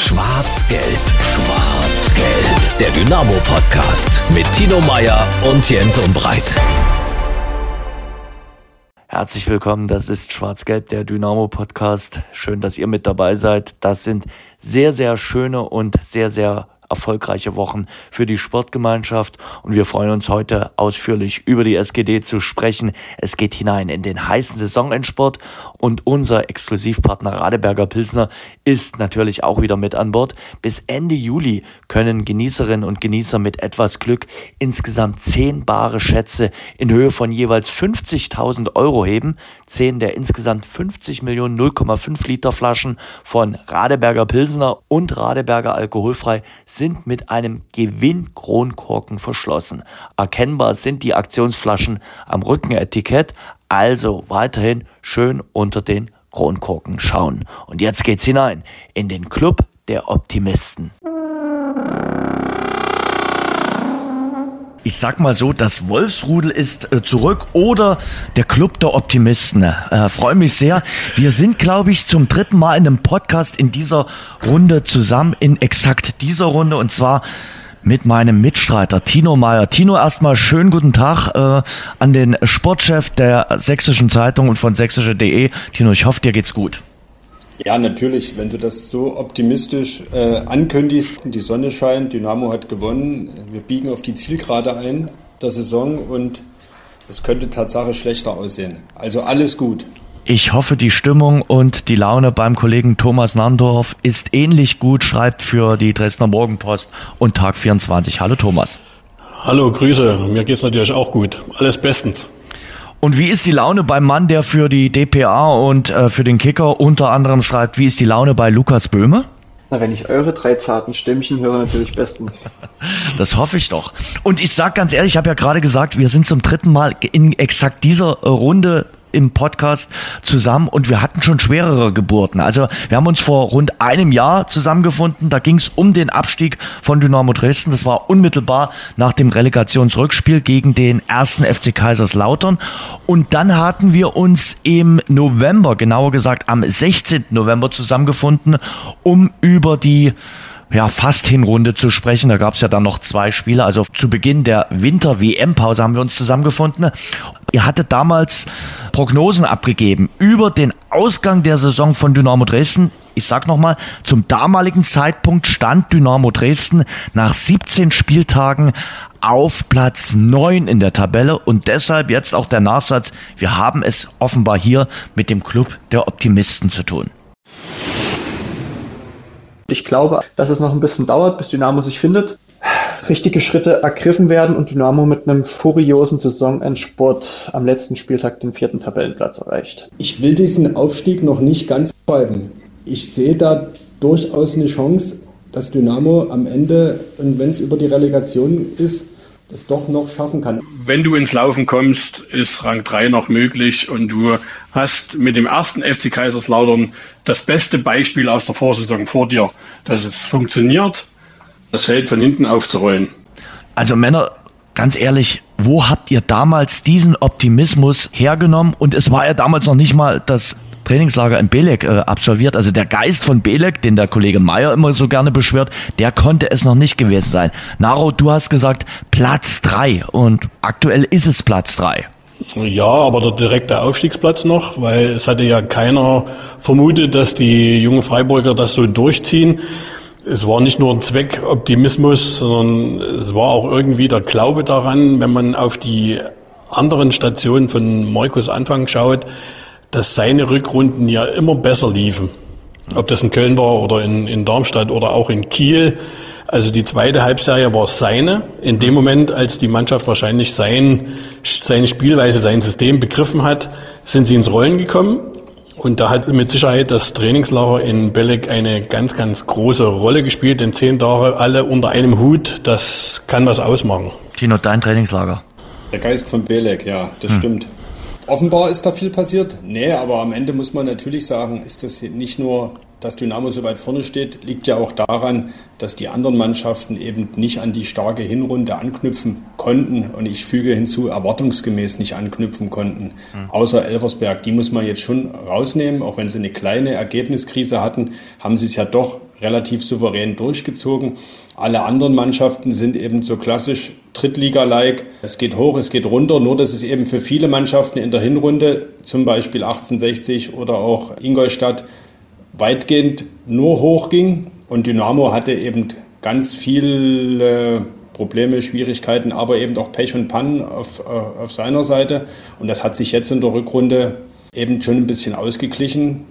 Schwarz-Gelb, Schwarz-Gelb. Der Dynamo-Podcast mit Tino Meyer und Jens Umbreit. Herzlich willkommen, das ist Schwarz-Gelb, der Dynamo-Podcast. Schön, dass ihr mit dabei seid. Das sind sehr, sehr schöne und sehr, sehr erfolgreiche Wochen für die Sportgemeinschaft und wir freuen uns heute ausführlich über die SGD zu sprechen. Es geht hinein in den heißen Saisonendsport und unser Exklusivpartner Radeberger Pilsner ist natürlich auch wieder mit an Bord. Bis Ende Juli können Genießerinnen und Genießer mit etwas Glück insgesamt zehn bare Schätze in Höhe von jeweils 50.000 Euro heben. Zehn der insgesamt 50 Millionen 0,5 Liter Flaschen von Radeberger Pilsner und Radeberger Alkoholfrei sind mit einem Gewinnkronkorken verschlossen. Erkennbar sind die Aktionsflaschen am Rückenetikett, also weiterhin schön unter den Kronkorken schauen. Und jetzt geht's hinein in den Club der Optimisten. Ich sag mal so, das Wolfsrudel ist äh, zurück oder der Club der Optimisten. Äh, Freue mich sehr. Wir sind, glaube ich, zum dritten Mal in einem Podcast in dieser Runde zusammen, in exakt dieser Runde und zwar mit meinem Mitstreiter Tino Meyer. Tino, erstmal schönen guten Tag äh, an den Sportchef der Sächsischen Zeitung und von sächsische.de. Tino, ich hoffe, dir geht's gut. Ja, natürlich, wenn du das so optimistisch äh, ankündigst, die Sonne scheint, Dynamo hat gewonnen, wir biegen auf die Zielgerade ein der Saison und es könnte Tatsache schlechter aussehen. Also alles gut. Ich hoffe, die Stimmung und die Laune beim Kollegen Thomas Nandorf ist ähnlich gut, schreibt für die Dresdner Morgenpost und Tag 24. Hallo Thomas. Hallo, Grüße. Mir geht's natürlich auch gut. Alles bestens. Und wie ist die Laune beim Mann, der für die DPA und äh, für den Kicker unter anderem schreibt, wie ist die Laune bei Lukas Böhme? Na, wenn ich eure drei zarten Stimmchen höre, natürlich bestens. Das hoffe ich doch. Und ich sag ganz ehrlich, ich habe ja gerade gesagt, wir sind zum dritten Mal in exakt dieser Runde im Podcast zusammen und wir hatten schon schwerere Geburten. Also wir haben uns vor rund einem Jahr zusammengefunden. Da ging es um den Abstieg von Dynamo Dresden. Das war unmittelbar nach dem Relegationsrückspiel gegen den ersten FC Kaiserslautern. Und dann hatten wir uns im November, genauer gesagt am 16. November zusammengefunden, um über die ja, fast Hinrunde zu sprechen. Da gab es ja dann noch zwei Spiele. Also zu Beginn der Winter-WM-Pause haben wir uns zusammengefunden. Ihr hattet damals Prognosen abgegeben über den Ausgang der Saison von Dynamo Dresden. Ich sag nochmal, zum damaligen Zeitpunkt stand Dynamo Dresden nach 17 Spieltagen auf Platz 9 in der Tabelle und deshalb jetzt auch der Nachsatz, wir haben es offenbar hier mit dem Club der Optimisten zu tun. Ich glaube, dass es noch ein bisschen dauert, bis Dynamo sich findet, richtige Schritte ergriffen werden und Dynamo mit einem furiosen Saisonendsport am letzten Spieltag den vierten Tabellenplatz erreicht. Ich will diesen Aufstieg noch nicht ganz schreiben. Ich sehe da durchaus eine Chance, dass Dynamo am Ende, und wenn es über die Relegation ist, das doch noch schaffen kann. Wenn du ins Laufen kommst, ist Rang 3 noch möglich und du hast mit dem ersten FC Kaiserslautern das beste Beispiel aus der Vorsaison vor dir, dass es funktioniert, das Feld von hinten aufzurollen. Also Männer, ganz ehrlich, wo habt ihr damals diesen Optimismus hergenommen? Und es war ja damals noch nicht mal das Trainingslager in Belek äh, absolviert. Also der Geist von Belek, den der Kollege Meyer immer so gerne beschwört, der konnte es noch nicht gewesen sein. Naro, du hast gesagt Platz drei und aktuell ist es Platz drei. Ja, aber der direkte Aufstiegsplatz noch, weil es hatte ja keiner vermutet, dass die jungen Freiburger das so durchziehen. Es war nicht nur ein Zweckoptimismus, sondern es war auch irgendwie der Glaube daran, wenn man auf die anderen Stationen von Markus Anfang schaut, dass seine Rückrunden ja immer besser liefen. Ob das in Köln war oder in, in Darmstadt oder auch in Kiel. Also die zweite Halbserie war seine. In dem Moment, als die Mannschaft wahrscheinlich sein, seine Spielweise, sein System begriffen hat, sind sie ins Rollen gekommen. Und da hat mit Sicherheit das Trainingslager in Belek eine ganz, ganz große Rolle gespielt. Denn zehn Tage alle unter einem Hut, das kann was ausmachen. Tino, dein Trainingslager. Der Geist von Belek, ja, das hm. stimmt. Offenbar ist da viel passiert. Nee, aber am Ende muss man natürlich sagen, ist das nicht nur, dass Dynamo so weit vorne steht, liegt ja auch daran, dass die anderen Mannschaften eben nicht an die starke Hinrunde anknüpfen konnten und ich füge hinzu, erwartungsgemäß nicht anknüpfen konnten. Mhm. Außer Elversberg, die muss man jetzt schon rausnehmen, auch wenn sie eine kleine Ergebniskrise hatten, haben sie es ja doch relativ souverän durchgezogen. Alle anderen Mannschaften sind eben so klassisch Drittliga-like. Es geht hoch, es geht runter, nur dass es eben für viele Mannschaften in der Hinrunde, zum Beispiel 1860 oder auch Ingolstadt, weitgehend nur hoch ging. Und Dynamo hatte eben ganz viele Probleme, Schwierigkeiten, aber eben auch Pech und Pannen auf, äh, auf seiner Seite. Und das hat sich jetzt in der Rückrunde eben schon ein bisschen ausgeglichen,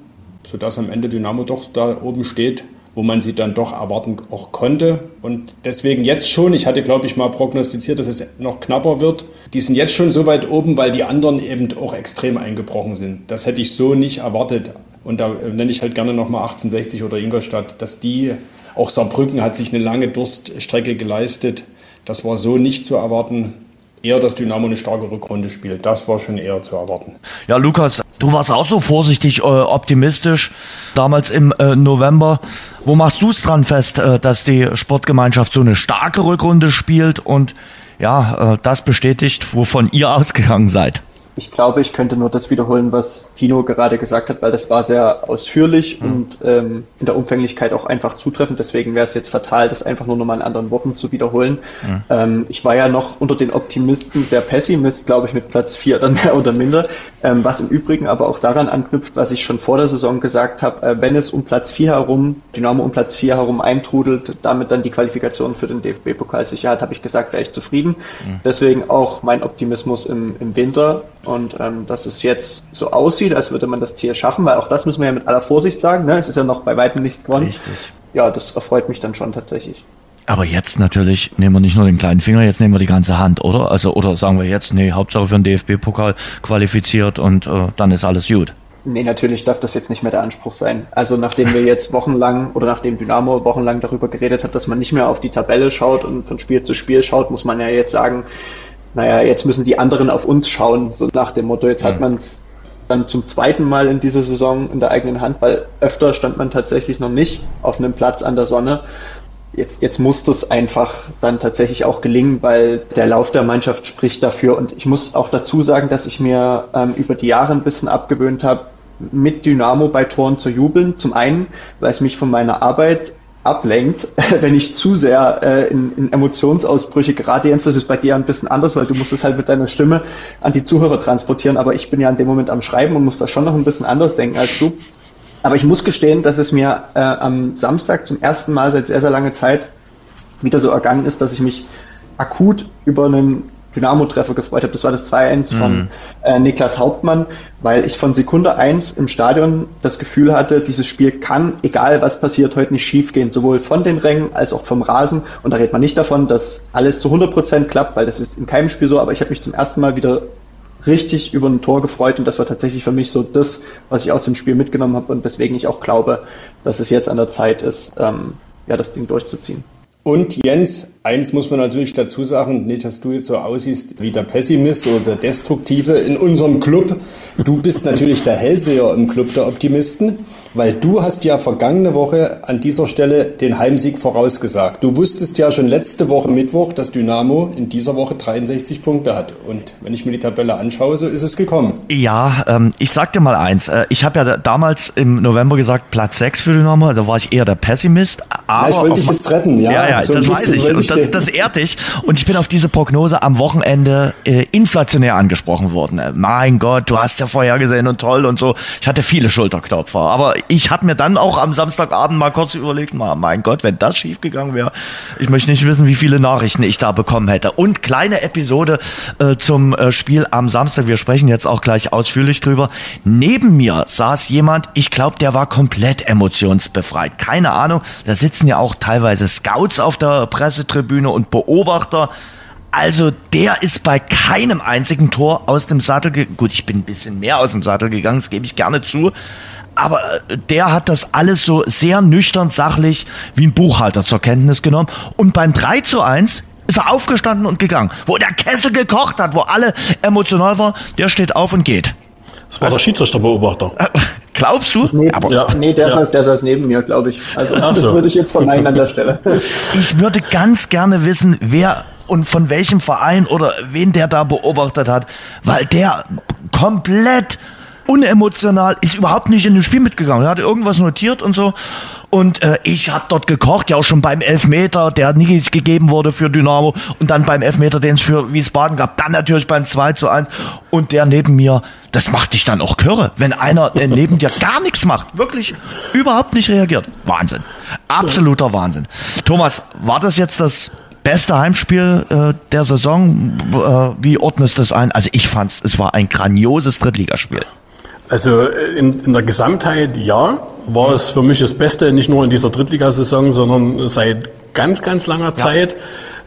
sodass am Ende Dynamo doch da oben steht, wo man sie dann doch erwarten auch konnte. Und deswegen jetzt schon, ich hatte glaube ich mal prognostiziert, dass es noch knapper wird. Die sind jetzt schon so weit oben, weil die anderen eben auch extrem eingebrochen sind. Das hätte ich so nicht erwartet. Und da nenne ich halt gerne nochmal 1860 oder Ingolstadt, dass die, auch Saarbrücken hat sich eine lange Durststrecke geleistet. Das war so nicht zu erwarten. Eher, dass Dynamo eine starke Rückrunde spielt. Das war schon eher zu erwarten. Ja, Lukas, du warst auch so vorsichtig äh, optimistisch damals im äh, November. Wo machst du es dran fest, äh, dass die Sportgemeinschaft so eine starke Rückrunde spielt und ja, äh, das bestätigt, wovon ihr ausgegangen seid? Ich glaube, ich könnte nur das wiederholen, was Tino gerade gesagt hat, weil das war sehr ausführlich mhm. und ähm, in der Umfänglichkeit auch einfach zutreffend. Deswegen wäre es jetzt fatal, das einfach nur nochmal in anderen Worten zu wiederholen. Mhm. Ähm, ich war ja noch unter den Optimisten der Pessimist, glaube ich, mit Platz vier dann mehr oder minder. Ähm, was im Übrigen aber auch daran anknüpft, was ich schon vor der Saison gesagt habe, äh, wenn es um Platz vier herum, Dynamo um Platz vier herum eintrudelt, damit dann die Qualifikation für den DFB-Pokal sicher hat, habe ich gesagt, wäre ich zufrieden. Mhm. Deswegen auch mein Optimismus im, im Winter und ähm, dass es jetzt so aussieht, als würde man das Ziel schaffen, weil auch das müssen wir ja mit aller Vorsicht sagen, ne? es ist ja noch bei weitem nichts gewonnen. Richtig. Ja, das erfreut mich dann schon tatsächlich. Aber jetzt natürlich nehmen wir nicht nur den kleinen Finger, jetzt nehmen wir die ganze Hand, oder? Also oder sagen wir jetzt, nee, Hauptsache für den DFB-Pokal qualifiziert und äh, dann ist alles gut. Nee, natürlich darf das jetzt nicht mehr der Anspruch sein. Also nachdem wir jetzt wochenlang oder nachdem Dynamo wochenlang darüber geredet hat, dass man nicht mehr auf die Tabelle schaut und von Spiel zu Spiel schaut, muss man ja jetzt sagen, naja, jetzt müssen die anderen auf uns schauen, so nach dem Motto, jetzt hat man es dann zum zweiten Mal in dieser Saison in der eigenen Hand, weil öfter stand man tatsächlich noch nicht auf einem Platz an der Sonne. Jetzt, jetzt muss das einfach dann tatsächlich auch gelingen, weil der Lauf der Mannschaft spricht dafür. Und ich muss auch dazu sagen, dass ich mir ähm, über die Jahre ein bisschen abgewöhnt habe, mit Dynamo bei Toren zu jubeln. Zum einen, weil es mich von meiner Arbeit ablenkt, wenn ich zu sehr äh, in, in Emotionsausbrüche gerate. Jens, das ist bei dir ein bisschen anders, weil du musst es halt mit deiner Stimme an die Zuhörer transportieren, aber ich bin ja in dem Moment am Schreiben und muss da schon noch ein bisschen anders denken als du. Aber ich muss gestehen, dass es mir äh, am Samstag zum ersten Mal seit sehr, sehr langer Zeit wieder so ergangen ist, dass ich mich akut über einen Dynamo-Treffer gefreut habe. Das war das 2-1 mhm. von äh, Niklas Hauptmann, weil ich von Sekunde 1 im Stadion das Gefühl hatte, dieses Spiel kann, egal was passiert, heute nicht schief gehen, sowohl von den Rängen als auch vom Rasen. Und da redet man nicht davon, dass alles zu 100 Prozent klappt, weil das ist in keinem Spiel so, aber ich habe mich zum ersten Mal wieder richtig über ein Tor gefreut und das war tatsächlich für mich so das, was ich aus dem Spiel mitgenommen habe und weswegen ich auch glaube, dass es jetzt an der Zeit ist, ähm, ja, das Ding durchzuziehen. Und Jens, eins muss man natürlich dazu sagen, nicht, dass du jetzt so aussiehst wie der Pessimist oder der Destruktive in unserem Club. Du bist natürlich der Hellseher im Club der Optimisten, weil du hast ja vergangene Woche an dieser Stelle den Heimsieg vorausgesagt. Du wusstest ja schon letzte Woche Mittwoch, dass Dynamo in dieser Woche 63 Punkte hat. Und wenn ich mir die Tabelle anschaue, so ist es gekommen. Ja, ähm, ich sag dir mal eins. Äh, ich habe ja damals im November gesagt, Platz 6 für Dynamo, da also war ich eher der Pessimist. Aber ja, ich wollte dich jetzt retten, ja. ja ja, so das weiß ich. Das, das ehrt dich. Und ich bin auf diese Prognose am Wochenende äh, inflationär angesprochen worden. Äh, mein Gott, du hast ja vorher gesehen und toll und so. Ich hatte viele Schulterklopfer. Aber ich habe mir dann auch am Samstagabend mal kurz überlegt, mal, mein Gott, wenn das schiefgegangen wäre, ich möchte nicht wissen, wie viele Nachrichten ich da bekommen hätte. Und kleine Episode äh, zum äh, Spiel am Samstag. Wir sprechen jetzt auch gleich ausführlich drüber. Neben mir saß jemand, ich glaube, der war komplett emotionsbefreit. Keine Ahnung, da sitzen ja auch teilweise Scouts auf der Pressetribüne und Beobachter. Also der ist bei keinem einzigen Tor aus dem Sattel gegangen. Gut, ich bin ein bisschen mehr aus dem Sattel gegangen, das gebe ich gerne zu. Aber äh, der hat das alles so sehr nüchtern, sachlich wie ein Buchhalter zur Kenntnis genommen. Und beim 3 zu 1 ist er aufgestanden und gegangen. Wo der Kessel gekocht hat, wo alle emotional waren, der steht auf und geht. Das war also, der Schiedsrichterbeobachter. Glaubst du? Nee, aber, ja. nee der, ja. saß, der saß neben mir, glaube ich. Also Ach das so. würde ich jetzt verneinen an der Stelle. Ich würde ganz gerne wissen, wer und von welchem Verein oder wen der da beobachtet hat, weil der komplett unemotional, ist überhaupt nicht in das Spiel mitgegangen. Er hat irgendwas notiert und so. Und äh, ich habe dort gekocht, ja auch schon beim Elfmeter, der nie gegeben wurde für Dynamo. Und dann beim Elfmeter, den es für Wiesbaden gab. Dann natürlich beim 2 zu 1. Und der neben mir, das macht dich dann auch körre, wenn einer äh, neben dir gar nichts macht. Wirklich überhaupt nicht reagiert. Wahnsinn. Absoluter Wahnsinn. Thomas, war das jetzt das beste Heimspiel äh, der Saison? Äh, wie ordnest du das ein? Also ich fand's, es war ein grandioses Drittligaspiel. Also äh, in, in der Gesamtheit ja, war es für mich das Beste, nicht nur in dieser Drittligasaison, sondern seit ganz, ganz langer ja. Zeit.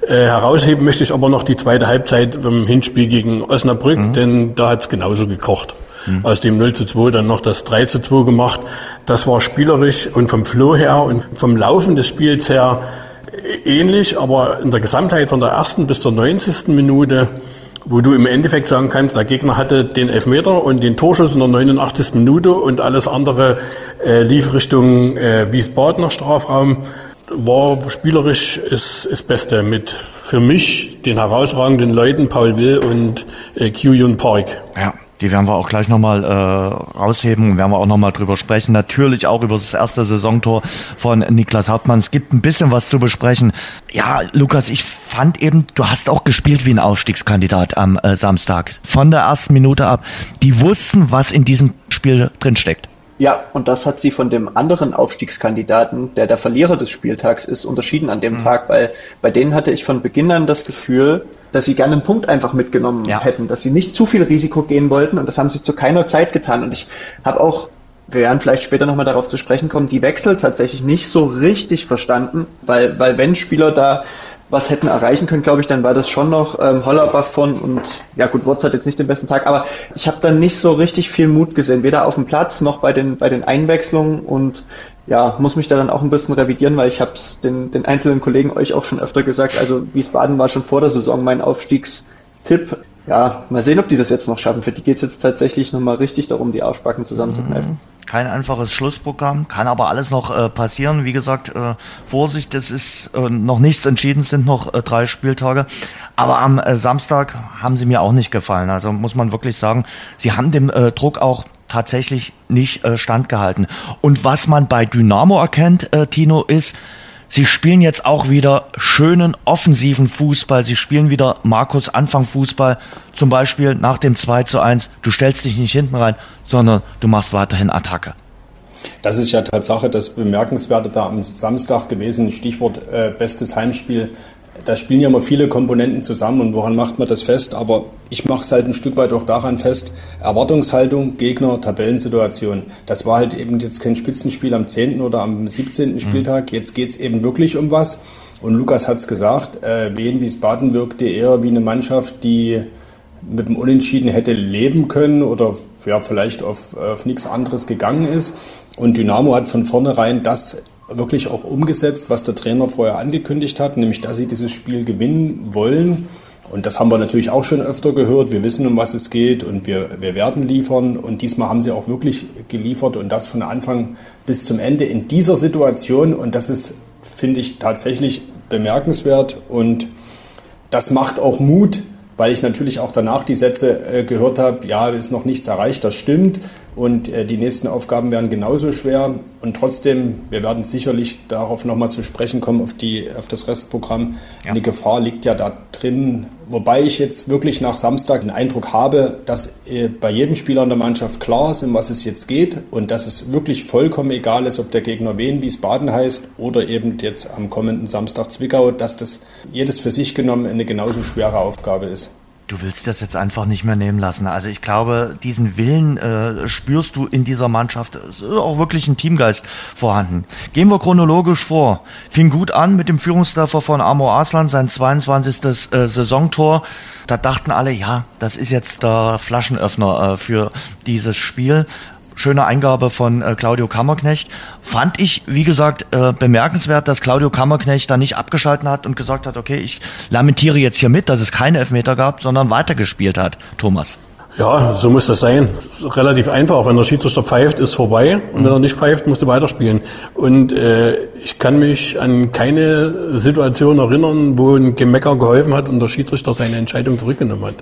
Äh, herausheben möchte ich aber noch die zweite Halbzeit im Hinspiel gegen Osnabrück, mhm. denn da hat's genauso gekocht. Mhm. Aus dem 0 zu 2 dann noch das 3 zu 2 gemacht. Das war spielerisch und vom Flow her und vom Laufen des Spiels her ähnlich, aber in der Gesamtheit von der ersten bis zur 90. Minute, wo du im Endeffekt sagen kannst, der Gegner hatte den Elfmeter und den Torschuss in der 89. Minute und alles andere äh, lief Richtung äh, Wiesbadener Strafraum, war spielerisch das, das Beste mit für mich den herausragenden Leuten Paul Will und äh, Kyuyun Park. Ja. Die werden wir auch gleich nochmal äh, rausheben und werden wir auch nochmal drüber sprechen. Natürlich auch über das erste Saisontor von Niklas Hauptmann. Es gibt ein bisschen was zu besprechen. Ja, Lukas, ich fand eben, du hast auch gespielt wie ein Aufstiegskandidat am äh, Samstag. Von der ersten Minute ab. Die wussten, was in diesem Spiel drinsteckt. Ja, und das hat sie von dem anderen Aufstiegskandidaten, der der Verlierer des Spieltags ist, unterschieden an dem mhm. Tag, weil bei denen hatte ich von Beginn an das Gefühl, dass sie gerne einen Punkt einfach mitgenommen ja. hätten, dass sie nicht zu viel Risiko gehen wollten und das haben sie zu keiner Zeit getan. Und ich habe auch, wir werden vielleicht später nochmal darauf zu sprechen kommen, die Wechsel tatsächlich nicht so richtig verstanden, weil, weil wenn Spieler da was hätten erreichen können, glaube ich, dann war das schon noch ähm, Hollerbach von und ja gut, Wurz hat jetzt nicht den besten Tag, aber ich habe dann nicht so richtig viel Mut gesehen, weder auf dem Platz noch bei den bei den Einwechslungen und ja, muss mich da dann auch ein bisschen revidieren, weil ich habe es den, den einzelnen Kollegen euch auch schon öfter gesagt. Also Wiesbaden war schon vor der Saison mein Aufstiegstipp. Ja, mal sehen, ob die das jetzt noch schaffen. Für die geht es jetzt tatsächlich nochmal richtig darum, die Arschbacken zusammenzukneifen. Mhm. Kein einfaches Schlussprogramm, kann aber alles noch äh, passieren. Wie gesagt, äh, Vorsicht, es ist äh, noch nichts entschieden, es sind noch äh, drei Spieltage. Aber am äh, Samstag haben sie mir auch nicht gefallen. Also muss man wirklich sagen, sie haben dem äh, Druck auch tatsächlich nicht standgehalten. Und was man bei Dynamo erkennt, Tino, ist, sie spielen jetzt auch wieder schönen offensiven Fußball. Sie spielen wieder Markus Anfang Fußball. Zum Beispiel nach dem 2 zu 1. Du stellst dich nicht hinten rein, sondern du machst weiterhin Attacke. Das ist ja Tatsache das Bemerkenswerte da am Samstag gewesen. Stichwort äh, bestes Heimspiel da spielen ja immer viele Komponenten zusammen und woran macht man das fest? Aber ich mache es halt ein Stück weit auch daran fest, Erwartungshaltung, Gegner, Tabellensituation. Das war halt eben jetzt kein Spitzenspiel am 10. oder am 17. Mhm. Spieltag. Jetzt geht's eben wirklich um was. Und Lukas hat's gesagt, äh, Wien Wiesbaden wirkte eher wie eine Mannschaft, die mit dem Unentschieden hätte leben können oder ja, vielleicht auf, auf nichts anderes gegangen ist. Und Dynamo hat von vornherein das wirklich auch umgesetzt, was der Trainer vorher angekündigt hat, nämlich dass sie dieses Spiel gewinnen wollen. Und das haben wir natürlich auch schon öfter gehört. Wir wissen, um was es geht und wir, wir werden liefern. Und diesmal haben sie auch wirklich geliefert und das von Anfang bis zum Ende in dieser Situation. Und das ist, finde ich, tatsächlich bemerkenswert. Und das macht auch Mut, weil ich natürlich auch danach die Sätze äh, gehört habe, ja, ist noch nichts erreicht, das stimmt und äh, die nächsten Aufgaben werden genauso schwer und trotzdem, wir werden sicherlich darauf nochmal zu sprechen kommen, auf, die, auf das Restprogramm. Ja. Die Gefahr liegt ja da drin, wobei ich jetzt wirklich nach Samstag den Eindruck habe, dass äh, bei jedem Spieler in der Mannschaft klar ist, um was es jetzt geht und dass es wirklich vollkommen egal ist, ob der Gegner Wien, Wiesbaden heißt oder eben jetzt am kommenden Samstag Zwickau, dass das jedes für sich genommen eine genauso schwere Aufgabe ist. Du willst das jetzt einfach nicht mehr nehmen lassen. Also ich glaube, diesen Willen äh, spürst du in dieser Mannschaft. Es ist auch wirklich ein Teamgeist vorhanden. Gehen wir chronologisch vor. Fing gut an mit dem Führungstreffer von Amor Aslan, sein 22. Äh, Saisontor. Da dachten alle, ja, das ist jetzt der Flaschenöffner äh, für dieses Spiel schöne Eingabe von äh, Claudio Kammerknecht. Fand ich, wie gesagt, äh, bemerkenswert, dass Claudio Kammerknecht da nicht abgeschalten hat und gesagt hat, okay, ich lamentiere jetzt hier mit, dass es keine Elfmeter gab, sondern weitergespielt hat, Thomas. Ja, so muss das sein. Relativ einfach. Wenn der Schiedsrichter pfeift, ist vorbei. Und wenn er nicht pfeift, musst du weiterspielen. Und äh, ich kann mich an keine Situation erinnern, wo ein Gemecker geholfen hat und der Schiedsrichter seine Entscheidung zurückgenommen hat.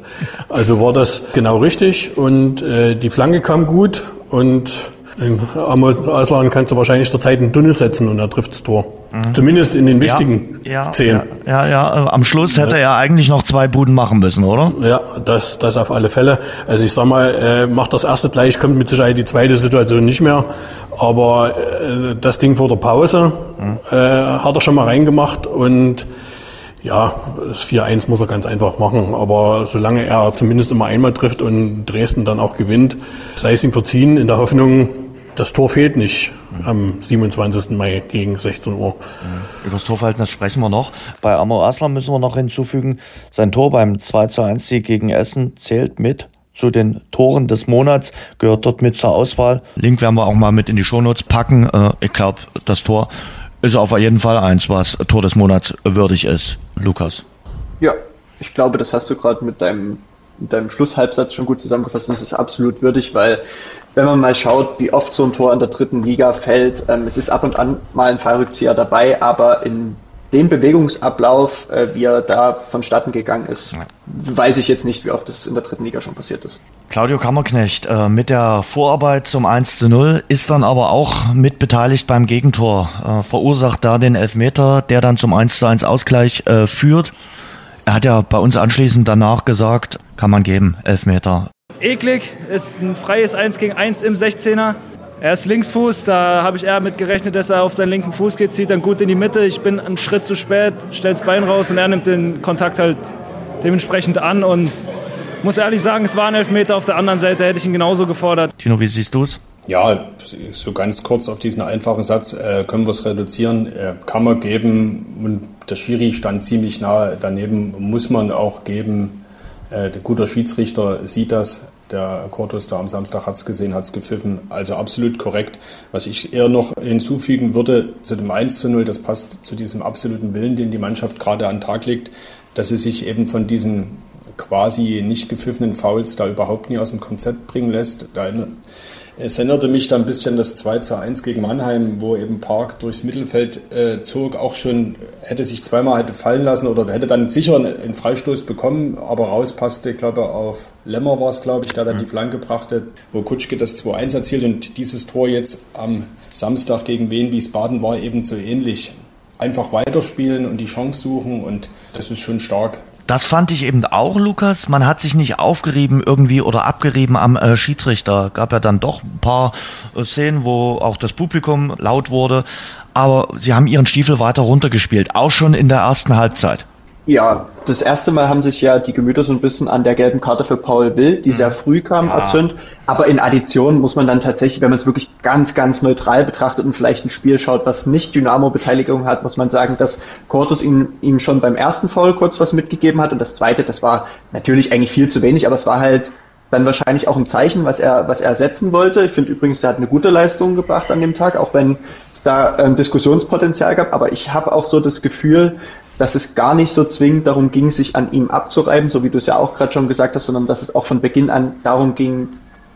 Also war das genau richtig und äh, die Flanke kam gut und in Ausland kannst du wahrscheinlich zur Zeit einen Tunnel setzen und er trifft das Tor. Mhm. Zumindest in den wichtigen ja, ja, zehn. Ja, ja, ja, am Schluss hätte er eigentlich noch zwei Buden machen müssen, oder? Ja, das, das auf alle Fälle. Also ich sag mal, äh, macht das erste gleich, kommt mit Sicherheit die zweite Situation nicht mehr. Aber äh, das Ding vor der Pause mhm. äh, hat er schon mal reingemacht und ja, das 4-1 muss er ganz einfach machen. Aber solange er zumindest immer einmal trifft und Dresden dann auch gewinnt, sei es ihm verziehen, in der Hoffnung, das Tor fehlt nicht am 27. Mai gegen 16 Uhr. Über das Torverhältnis sprechen wir noch. Bei Amo Aslan müssen wir noch hinzufügen, sein Tor beim 2 zu 1 Sieg gegen Essen zählt mit zu den Toren des Monats, gehört dort mit zur Auswahl. Link werden wir auch mal mit in die Shownotes packen. Äh, ich glaube, das Tor ist auf jeden Fall eins, was Tor des Monats würdig ist. Lukas. Ja, ich glaube, das hast du gerade mit deinem, mit deinem Schlusshalbsatz schon gut zusammengefasst. Das ist absolut würdig, weil wenn man mal schaut, wie oft so ein Tor in der dritten Liga fällt, ähm, es ist ab und an mal ein Fallrückzieher dabei, aber in dem Bewegungsablauf, äh, wie er da vonstatten gegangen ist, ja. weiß ich jetzt nicht, wie oft das in der dritten Liga schon passiert ist. Claudio Kammerknecht äh, mit der Vorarbeit zum 1 zu 0 ist dann aber auch mit beteiligt beim Gegentor, äh, verursacht da den Elfmeter, der dann zum 1 zu 1 Ausgleich äh, führt. Er hat ja bei uns anschließend danach gesagt, kann man geben, Elfmeter eklig, ist ein freies 1 gegen 1 im 16er. Er ist Linksfuß, da habe ich eher mit gerechnet, dass er auf seinen linken Fuß geht, zieht dann gut in die Mitte. Ich bin einen Schritt zu spät, stelle das Bein raus und er nimmt den Kontakt halt dementsprechend an. Und muss ehrlich sagen, es war ein Elfmeter. Auf der anderen Seite hätte ich ihn genauso gefordert. Tino, wie siehst du es? Ja, so ganz kurz auf diesen einfachen Satz äh, können wir es reduzieren. Äh, kann man geben und der Schiri stand ziemlich nah daneben, muss man auch geben. Äh, der guter Schiedsrichter sieht das. Der Cortus da am Samstag hat es gesehen, hat es gepfiffen. Also absolut korrekt. Was ich eher noch hinzufügen würde zu dem 1 zu 0, das passt zu diesem absoluten Willen, den die Mannschaft gerade an den Tag legt, dass sie sich eben von diesen quasi nicht gepfiffenen Fouls da überhaupt nie aus dem Konzept bringen lässt. Da es erinnerte mich da ein bisschen das 2 zu 1 gegen Mannheim, wo eben Park durchs Mittelfeld äh, zog, auch schon hätte sich zweimal hätte fallen lassen oder hätte dann sicher einen Freistoß bekommen, aber rauspasste, glaube auf Lemmer war es, glaube ich, der dann mhm. die Flanke brachte, wo Kutschke das 2-1 erzielt und dieses Tor jetzt am Samstag gegen Wien Wiesbaden war eben so ähnlich. Einfach weiterspielen und die Chance suchen und das ist schon stark. Das fand ich eben auch, Lukas. Man hat sich nicht aufgerieben irgendwie oder abgerieben am äh, Schiedsrichter. Gab ja dann doch ein paar äh, Szenen, wo auch das Publikum laut wurde. Aber sie haben ihren Stiefel weiter runtergespielt, auch schon in der ersten Halbzeit. Ja, das erste Mal haben sich ja die Gemüter so ein bisschen an der gelben Karte für Paul Will, die mhm. sehr früh kam, ja. erzündet. Aber in Addition muss man dann tatsächlich, wenn man es wirklich ganz, ganz neutral betrachtet und vielleicht ein Spiel schaut, was nicht Dynamo-Beteiligung hat, muss man sagen, dass Cortus ihm, ihm schon beim ersten Foul kurz was mitgegeben hat. Und das zweite, das war natürlich eigentlich viel zu wenig, aber es war halt dann wahrscheinlich auch ein Zeichen, was er, was er setzen wollte. Ich finde übrigens, er hat eine gute Leistung gebracht an dem Tag, auch wenn es da ähm, Diskussionspotenzial gab. Aber ich habe auch so das Gefühl, dass es gar nicht so zwingend darum ging, sich an ihm abzureiben, so wie du es ja auch gerade schon gesagt hast, sondern dass es auch von Beginn an darum ging,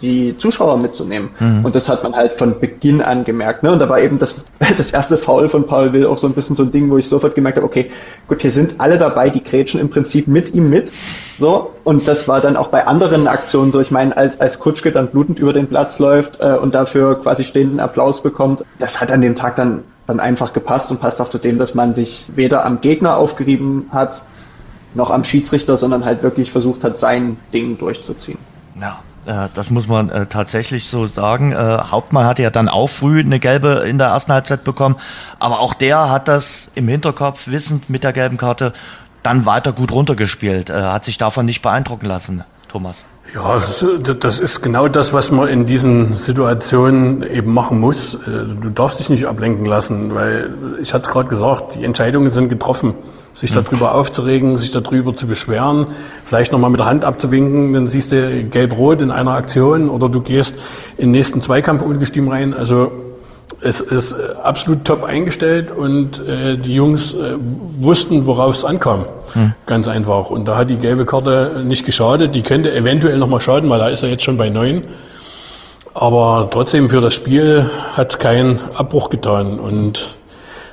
die Zuschauer mitzunehmen. Mhm. Und das hat man halt von Beginn an gemerkt. Ne? Und da war eben das, das erste Foul von Paul Will auch so ein bisschen so ein Ding, wo ich sofort gemerkt habe, okay, gut, hier sind alle dabei, die grätschen im Prinzip mit ihm mit. So, und das war dann auch bei anderen Aktionen so. Ich meine, als, als Kutschke dann blutend über den Platz läuft äh, und dafür quasi stehenden Applaus bekommt, das hat an dem Tag dann dann einfach gepasst und passt auch zu dem, dass man sich weder am Gegner aufgerieben hat, noch am Schiedsrichter, sondern halt wirklich versucht hat, sein Ding durchzuziehen. Ja, äh, das muss man äh, tatsächlich so sagen. Äh, Hauptmann hatte ja dann auch früh eine gelbe in der ersten Halbzeit bekommen, aber auch der hat das im Hinterkopf, wissend mit der gelben Karte, dann weiter gut runtergespielt, hat sich davon nicht beeindrucken lassen, Thomas. Ja, das ist genau das, was man in diesen Situationen eben machen muss. Äh, du darfst dich nicht ablenken lassen, weil ich hatte es gerade gesagt, die Entscheidungen sind getroffen. Sich hm. darüber aufzuregen, sich darüber zu beschweren, vielleicht nochmal mit der Hand abzuwinken, dann siehst du gelb-rot in einer Aktion oder du gehst in den nächsten Zweikampf ungestüm rein. Also es ist absolut top eingestellt und äh, die Jungs äh, wussten, worauf es ankam. Hm. Ganz einfach. Und da hat die gelbe Karte nicht geschadet. Die könnte eventuell nochmal schaden, weil da ist er jetzt schon bei neun. Aber trotzdem für das Spiel hat es keinen Abbruch getan. Und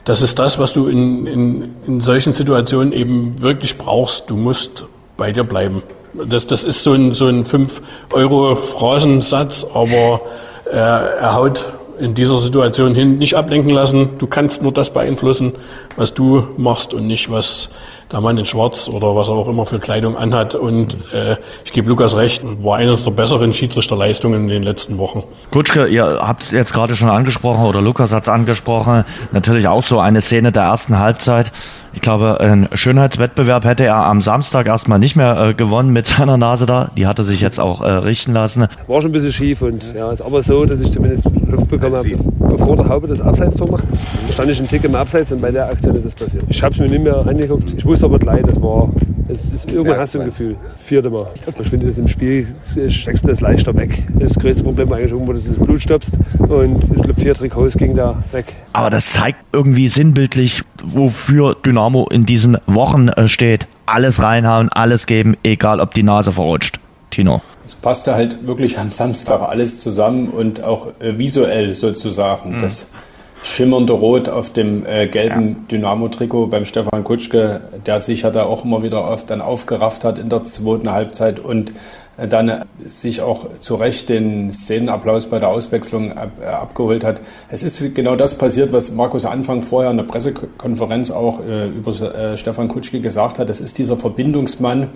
das ist das, was du in, in, in solchen Situationen eben wirklich brauchst. Du musst bei dir bleiben. Das, das ist so ein, so ein 5-Euro-Phrasensatz, aber äh, er haut in dieser Situation hin nicht ablenken lassen. Du kannst nur das beeinflussen, was du machst und nicht, was der Mann in Schwarz oder was er auch immer für Kleidung anhat. Und äh, ich gebe Lukas recht, war eines der besseren Schiedsrichterleistungen in den letzten Wochen. Kutschke, ihr habt es jetzt gerade schon angesprochen oder Lukas hat es angesprochen. Natürlich auch so eine Szene der ersten Halbzeit. Ich glaube, ein Schönheitswettbewerb hätte er am Samstag erstmal nicht mehr äh, gewonnen mit seiner Nase da. Die hatte sich jetzt auch äh, richten lassen. War schon ein bisschen schief und ja, ist aber so, dass ich zumindest Luft bekommen habe, bevor der Haube das Abseitstor macht. Da stand ich einen Tick im Abseits und bei der Aktion ist es passiert. Ich habe es mir nicht mehr angeguckt. Ich wusste aber gleich, das war es ist, irgendwann hast du ein Gefühl. Vierte Mal. Ich finde, das im Spiel steckst du das leichter weg. Das größte Problem war eigentlich irgendwo, dass du das Blut stoppst. Und ich glaube, vier Trikots ging da weg. Aber das zeigt irgendwie sinnbildlich, wofür Dynamo in diesen Wochen äh, steht. Alles reinhauen, alles geben, egal ob die Nase verrutscht. Tino. Es passte halt wirklich am Samstag alles zusammen und auch äh, visuell sozusagen. Mhm. Das schimmernde Rot auf dem äh, gelben ja. Dynamo-Trikot beim Stefan Kutschke, der sich ja da auch immer wieder auf, dann aufgerafft hat in der zweiten Halbzeit und äh, dann äh, sich auch zu Recht den Szenenapplaus bei der Auswechslung ab, äh, abgeholt hat. Es ist genau das passiert, was Markus Anfang vorher in der Pressekonferenz auch äh, über äh, Stefan Kutschke gesagt hat. Das ist dieser Verbindungsmann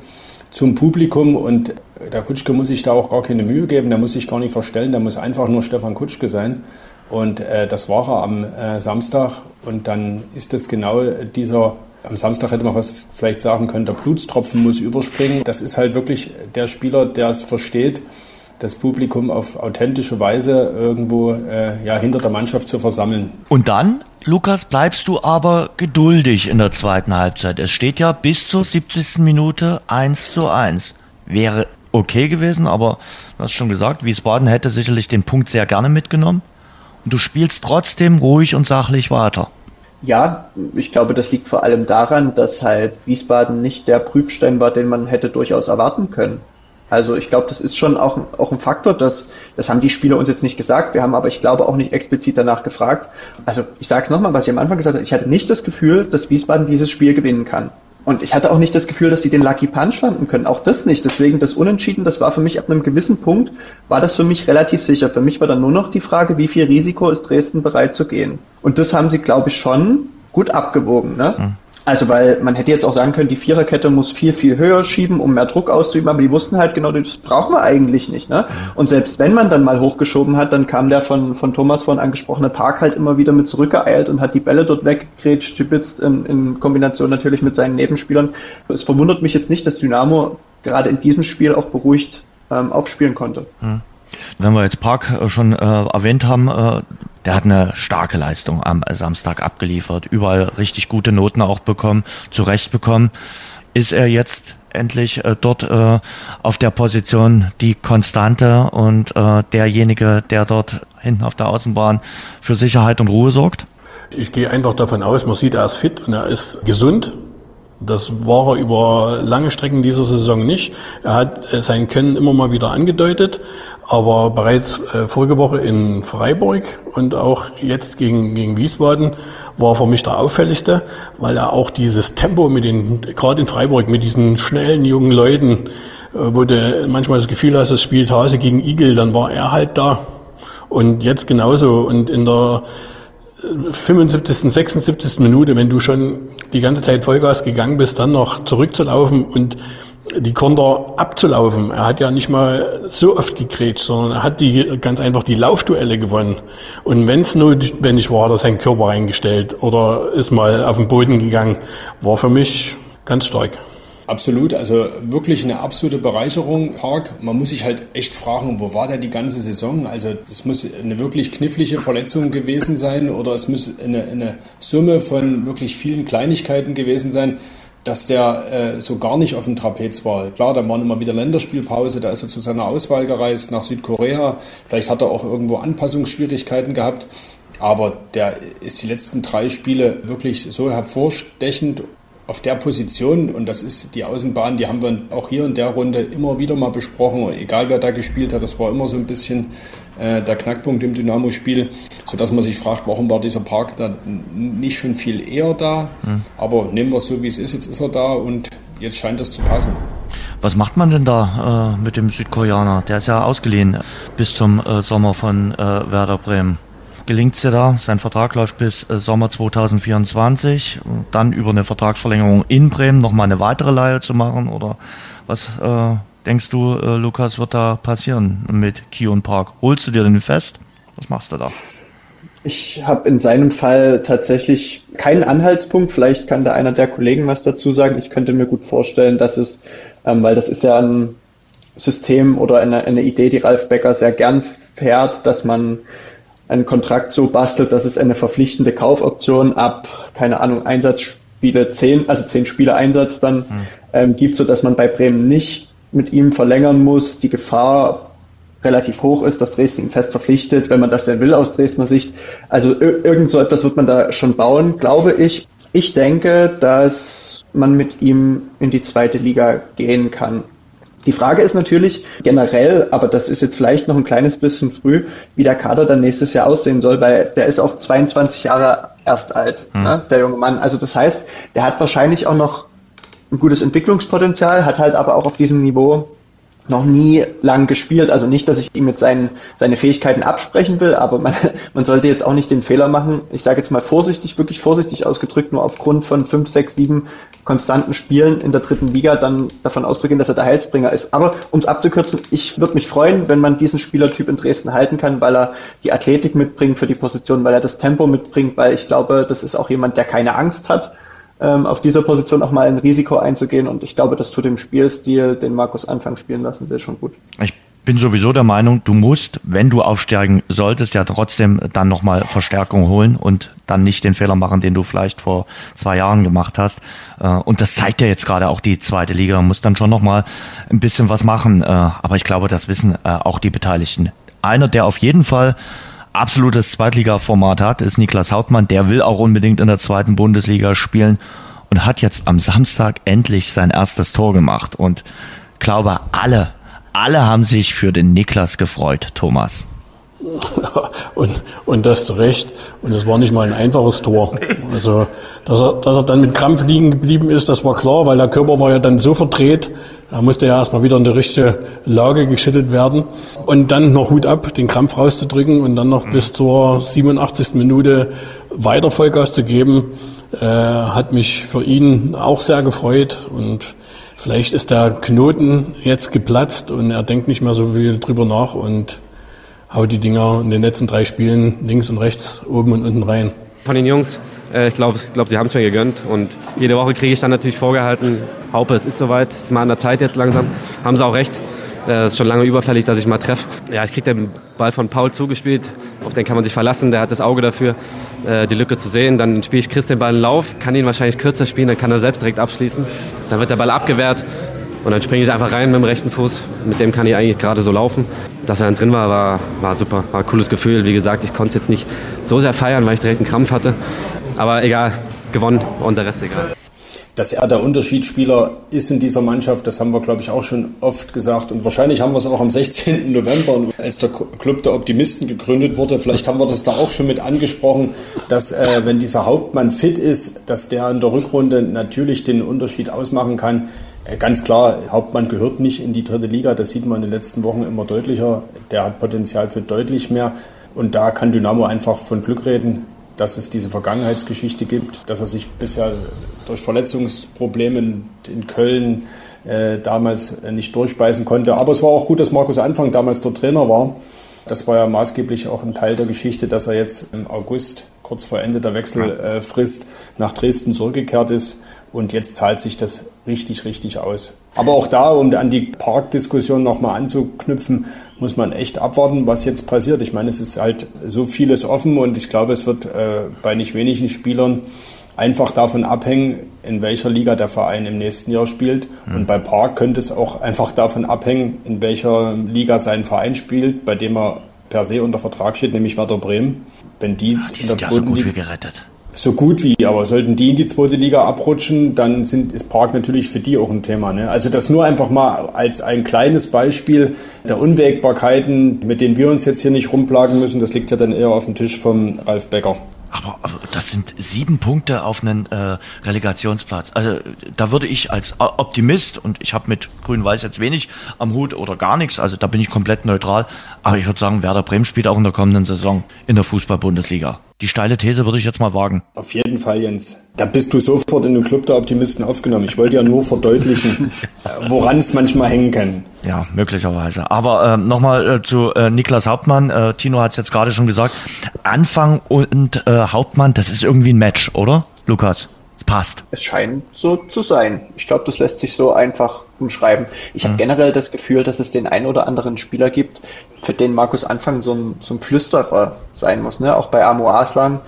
zum Publikum und der Kutschke muss sich da auch gar keine Mühe geben, der muss sich gar nicht verstellen, der muss einfach nur Stefan Kutschke sein. Und äh, das war er am äh, Samstag. Und dann ist es genau dieser, am Samstag hätte man was vielleicht sagen können, der Blutstropfen muss überspringen. Das ist halt wirklich der Spieler, der es versteht, das Publikum auf authentische Weise irgendwo äh, ja, hinter der Mannschaft zu versammeln. Und dann, Lukas, bleibst du aber geduldig in der zweiten Halbzeit. Es steht ja bis zur 70. Minute 1 zu 1. Wäre okay gewesen, aber du hast schon gesagt, Wiesbaden hätte sicherlich den Punkt sehr gerne mitgenommen. Und du spielst trotzdem ruhig und sachlich weiter. Ja, ich glaube, das liegt vor allem daran, dass halt Wiesbaden nicht der Prüfstein war, den man hätte durchaus erwarten können. Also ich glaube, das ist schon auch, auch ein Faktor, dass, das haben die Spieler uns jetzt nicht gesagt, wir haben aber, ich glaube, auch nicht explizit danach gefragt. Also ich sage es nochmal, was ich am Anfang gesagt habe, ich hatte nicht das Gefühl, dass Wiesbaden dieses Spiel gewinnen kann. Und ich hatte auch nicht das Gefühl, dass die den Lucky Punch landen können. Auch das nicht. Deswegen das Unentschieden, das war für mich ab einem gewissen Punkt, war das für mich relativ sicher. Für mich war dann nur noch die Frage, wie viel Risiko ist Dresden bereit zu gehen. Und das haben sie, glaube ich, schon gut abgewogen. Ne? Mhm. Also, weil man hätte jetzt auch sagen können, die Viererkette muss viel, viel höher schieben, um mehr Druck auszuüben, aber die wussten halt genau, das brauchen wir eigentlich nicht. Ne? Und selbst wenn man dann mal hochgeschoben hat, dann kam der von, von Thomas vorhin angesprochene Park halt immer wieder mit zurückgeeilt und hat die Bälle dort weggegrätscht, stipitzt in, in Kombination natürlich mit seinen Nebenspielern. Es verwundert mich jetzt nicht, dass Dynamo gerade in diesem Spiel auch beruhigt ähm, aufspielen konnte. Mhm. Wenn wir jetzt Park äh, schon äh, erwähnt haben, äh, der hat eine starke Leistung am Samstag abgeliefert, überall richtig gute Noten auch bekommen, zurecht bekommen. Ist er jetzt endlich äh, dort äh, auf der Position die Konstante und äh, derjenige, der dort hinten auf der Außenbahn für Sicherheit und Ruhe sorgt? Ich gehe einfach davon aus, man sieht, er ist fit und er ist gesund. Das war er über lange Strecken dieser Saison nicht. Er hat äh, sein Können immer mal wieder angedeutet, aber bereits äh, vorige Woche in Freiburg und auch jetzt gegen, gegen Wiesbaden war für mich der auffälligste, weil er auch dieses Tempo mit den, gerade in Freiburg, mit diesen schnellen jungen Leuten, äh, wo du manchmal das Gefühl hast, es spielt Hase gegen Igel, dann war er halt da. Und jetzt genauso. Und in der 75., 76. Minute, wenn du schon die ganze Zeit Vollgas gegangen bist, dann noch zurückzulaufen und die Konter abzulaufen. Er hat ja nicht mal so oft gegrätscht, sondern er hat die ganz einfach die Laufduelle gewonnen. Und wenn es notwendig war, hat er seinen Körper reingestellt oder ist mal auf den Boden gegangen, war für mich ganz stark. Absolut, also wirklich eine absolute Bereicherung, Park. Man muss sich halt echt fragen, wo war der die ganze Saison? Also es muss eine wirklich knifflige Verletzung gewesen sein oder es muss eine, eine Summe von wirklich vielen Kleinigkeiten gewesen sein, dass der äh, so gar nicht auf dem Trapez war. Klar, da war immer wieder Länderspielpause, da ist er zu seiner Auswahl gereist nach Südkorea. Vielleicht hat er auch irgendwo Anpassungsschwierigkeiten gehabt. Aber der ist die letzten drei Spiele wirklich so hervorstechend auf der Position, und das ist die Außenbahn, die haben wir auch hier in der Runde immer wieder mal besprochen, und egal wer da gespielt hat, das war immer so ein bisschen äh, der Knackpunkt im Dynamo-Spiel, sodass man sich fragt, warum war dieser Park da nicht schon viel eher da, mhm. aber nehmen wir es so, wie es ist, jetzt ist er da und jetzt scheint das zu passen. Was macht man denn da äh, mit dem Südkoreaner? Der ist ja ausgeliehen bis zum äh, Sommer von äh, Werder Bremen gelingt es dir da. Sein Vertrag läuft bis äh, Sommer 2024. Und dann über eine Vertragsverlängerung in Bremen nochmal eine weitere Leihe zu machen? Oder was äh, denkst du, äh, Lukas, wird da passieren mit Kion Park? Holst du dir den fest? Was machst du da? Ich habe in seinem Fall tatsächlich keinen Anhaltspunkt. Vielleicht kann da einer der Kollegen was dazu sagen. Ich könnte mir gut vorstellen, dass es, ähm, weil das ist ja ein System oder eine, eine Idee, die Ralf Becker sehr gern fährt, dass man einen Kontrakt so bastelt, dass es eine verpflichtende Kaufoption ab, keine Ahnung, Einsatzspiele zehn, also zehn Spiele Einsatz dann mhm. ähm, gibt, so dass man bei Bremen nicht mit ihm verlängern muss, die Gefahr relativ hoch ist, dass Dresden ihn fest verpflichtet, wenn man das denn will aus Dresdner Sicht. Also irgend so etwas wird man da schon bauen, glaube ich. Ich denke, dass man mit ihm in die zweite Liga gehen kann. Die Frage ist natürlich generell, aber das ist jetzt vielleicht noch ein kleines bisschen früh, wie der Kader dann nächstes Jahr aussehen soll, weil der ist auch 22 Jahre erst alt, mhm. ne, der junge Mann. Also das heißt, der hat wahrscheinlich auch noch ein gutes Entwicklungspotenzial, hat halt aber auch auf diesem Niveau noch nie lang gespielt. Also nicht, dass ich ihm jetzt seinen, seine Fähigkeiten absprechen will, aber man, man sollte jetzt auch nicht den Fehler machen. Ich sage jetzt mal vorsichtig, wirklich vorsichtig ausgedrückt, nur aufgrund von fünf, sechs, sieben konstanten Spielen in der dritten Liga dann davon auszugehen, dass er der Heilsbringer ist. Aber um es abzukürzen, ich würde mich freuen, wenn man diesen Spielertyp in Dresden halten kann, weil er die Athletik mitbringt für die Position, weil er das Tempo mitbringt, weil ich glaube, das ist auch jemand, der keine Angst hat ähm, auf dieser Position auch mal ein Risiko einzugehen. Und ich glaube, das tut dem Spielstil, den Markus Anfang spielen lassen will, schon gut. Ich bin sowieso der Meinung, du musst, wenn du aufsteigen solltest, ja trotzdem dann nochmal Verstärkung holen und dann nicht den Fehler machen, den du vielleicht vor zwei Jahren gemacht hast. Äh, und das zeigt ja jetzt gerade auch die zweite Liga. Muss dann schon nochmal ein bisschen was machen. Äh, aber ich glaube, das wissen äh, auch die Beteiligten. Einer, der auf jeden Fall absolutes Zweitliga-Format hat, ist Niklas Hauptmann. Der will auch unbedingt in der zweiten Bundesliga spielen und hat jetzt am Samstag endlich sein erstes Tor gemacht. Und glaube, alle, alle haben sich für den Niklas gefreut, Thomas. Und, und das zu Recht. Und es war nicht mal ein einfaches Tor. Also, dass er, dass er dann mit Krampf liegen geblieben ist, das war klar, weil der Körper war ja dann so verdreht. Er musste ja erstmal wieder in die richtige Lage geschüttet werden. Und dann noch Hut ab, den Krampf rauszudrücken und dann noch bis zur 87. Minute weiter Vollgas zu geben, äh, hat mich für ihn auch sehr gefreut. Und vielleicht ist der Knoten jetzt geplatzt und er denkt nicht mehr so viel drüber nach und haut die Dinger in den letzten drei Spielen links und rechts, oben und unten rein. Von den Jungs, äh, ich glaube, glaub, sie haben es mir gegönnt. Und jede Woche kriege ich dann natürlich vorgehalten, Haupe, es ist soweit, es ist mal an der Zeit jetzt langsam. Haben sie auch recht. Es ist schon lange überfällig, dass ich mal treffe. Ja, ich kriege den Ball von Paul zugespielt. Auf den kann man sich verlassen. Der hat das Auge dafür, äh, die Lücke zu sehen. Dann spiele ich Chris den Ball in Lauf, kann ihn wahrscheinlich kürzer spielen, dann kann er selbst direkt abschließen. Dann wird der Ball abgewehrt. Und dann springe ich einfach rein mit dem rechten Fuß. Mit dem kann ich eigentlich gerade so laufen. Dass er dann drin war, war, war super. War ein cooles Gefühl. Wie gesagt, ich konnte es jetzt nicht so sehr feiern, weil ich direkt einen Krampf hatte. Aber egal, gewonnen und der Rest egal. Dass er der Unterschiedsspieler ist in dieser Mannschaft, das haben wir, glaube ich, auch schon oft gesagt. Und wahrscheinlich haben wir es auch am 16. November, als der Club der Optimisten gegründet wurde. Vielleicht haben wir das da auch schon mit angesprochen, dass äh, wenn dieser Hauptmann fit ist, dass der in der Rückrunde natürlich den Unterschied ausmachen kann. Ganz klar, Hauptmann gehört nicht in die dritte Liga, das sieht man in den letzten Wochen immer deutlicher. Der hat Potenzial für deutlich mehr. Und da kann Dynamo einfach von Glück reden, dass es diese Vergangenheitsgeschichte gibt, dass er sich bisher durch Verletzungsprobleme in Köln äh, damals nicht durchbeißen konnte. Aber es war auch gut, dass Markus Anfang damals der Trainer war. Das war ja maßgeblich auch ein Teil der Geschichte, dass er jetzt im August, kurz vor Ende der Wechselfrist, nach Dresden zurückgekehrt ist und jetzt zahlt sich das richtig, richtig aus. Aber auch da, um an die Parkdiskussion nochmal anzuknüpfen, muss man echt abwarten, was jetzt passiert. Ich meine, es ist halt so vieles offen und ich glaube, es wird äh, bei nicht wenigen Spielern einfach davon abhängen, in welcher Liga der Verein im nächsten Jahr spielt. Mhm. Und bei Park könnte es auch einfach davon abhängen, in welcher Liga sein Verein spielt, bei dem er per se unter Vertrag steht, nämlich Werder Bremen. Wenn die, Ach, die in der zweiten ja so gut Liga, wie gerettet so gut wie, aber sollten die in die zweite Liga abrutschen, dann sind, ist Park natürlich für die auch ein Thema. Ne? Also das nur einfach mal als ein kleines Beispiel der Unwägbarkeiten, mit denen wir uns jetzt hier nicht rumplagen müssen, das liegt ja dann eher auf dem Tisch vom Ralf Becker. Aber, aber das sind sieben Punkte auf einen äh, Relegationsplatz. Also da würde ich als Optimist, und ich habe mit Grün-Weiß jetzt wenig am Hut oder gar nichts, also da bin ich komplett neutral, aber ich würde sagen, Werder Bremen spielt auch in der kommenden Saison in der Fußball-Bundesliga. Die steile These würde ich jetzt mal wagen. Auf jeden Fall, Jens. Da bist du sofort in den Club der Optimisten aufgenommen. Ich wollte ja nur verdeutlichen, woran es manchmal hängen kann. Ja, möglicherweise. Aber äh, nochmal äh, zu äh, Niklas Hauptmann. Äh, Tino hat es jetzt gerade schon gesagt. Anfang und äh, Hauptmann, das ist irgendwie ein Match, oder? Lukas, es passt. Es scheint so zu sein. Ich glaube, das lässt sich so einfach umschreiben. Ich habe mhm. generell das Gefühl, dass es den ein oder anderen Spieler gibt, für den Markus Anfang so ein, so ein Flüsterer sein muss. Ne? Auch bei Amo Aslan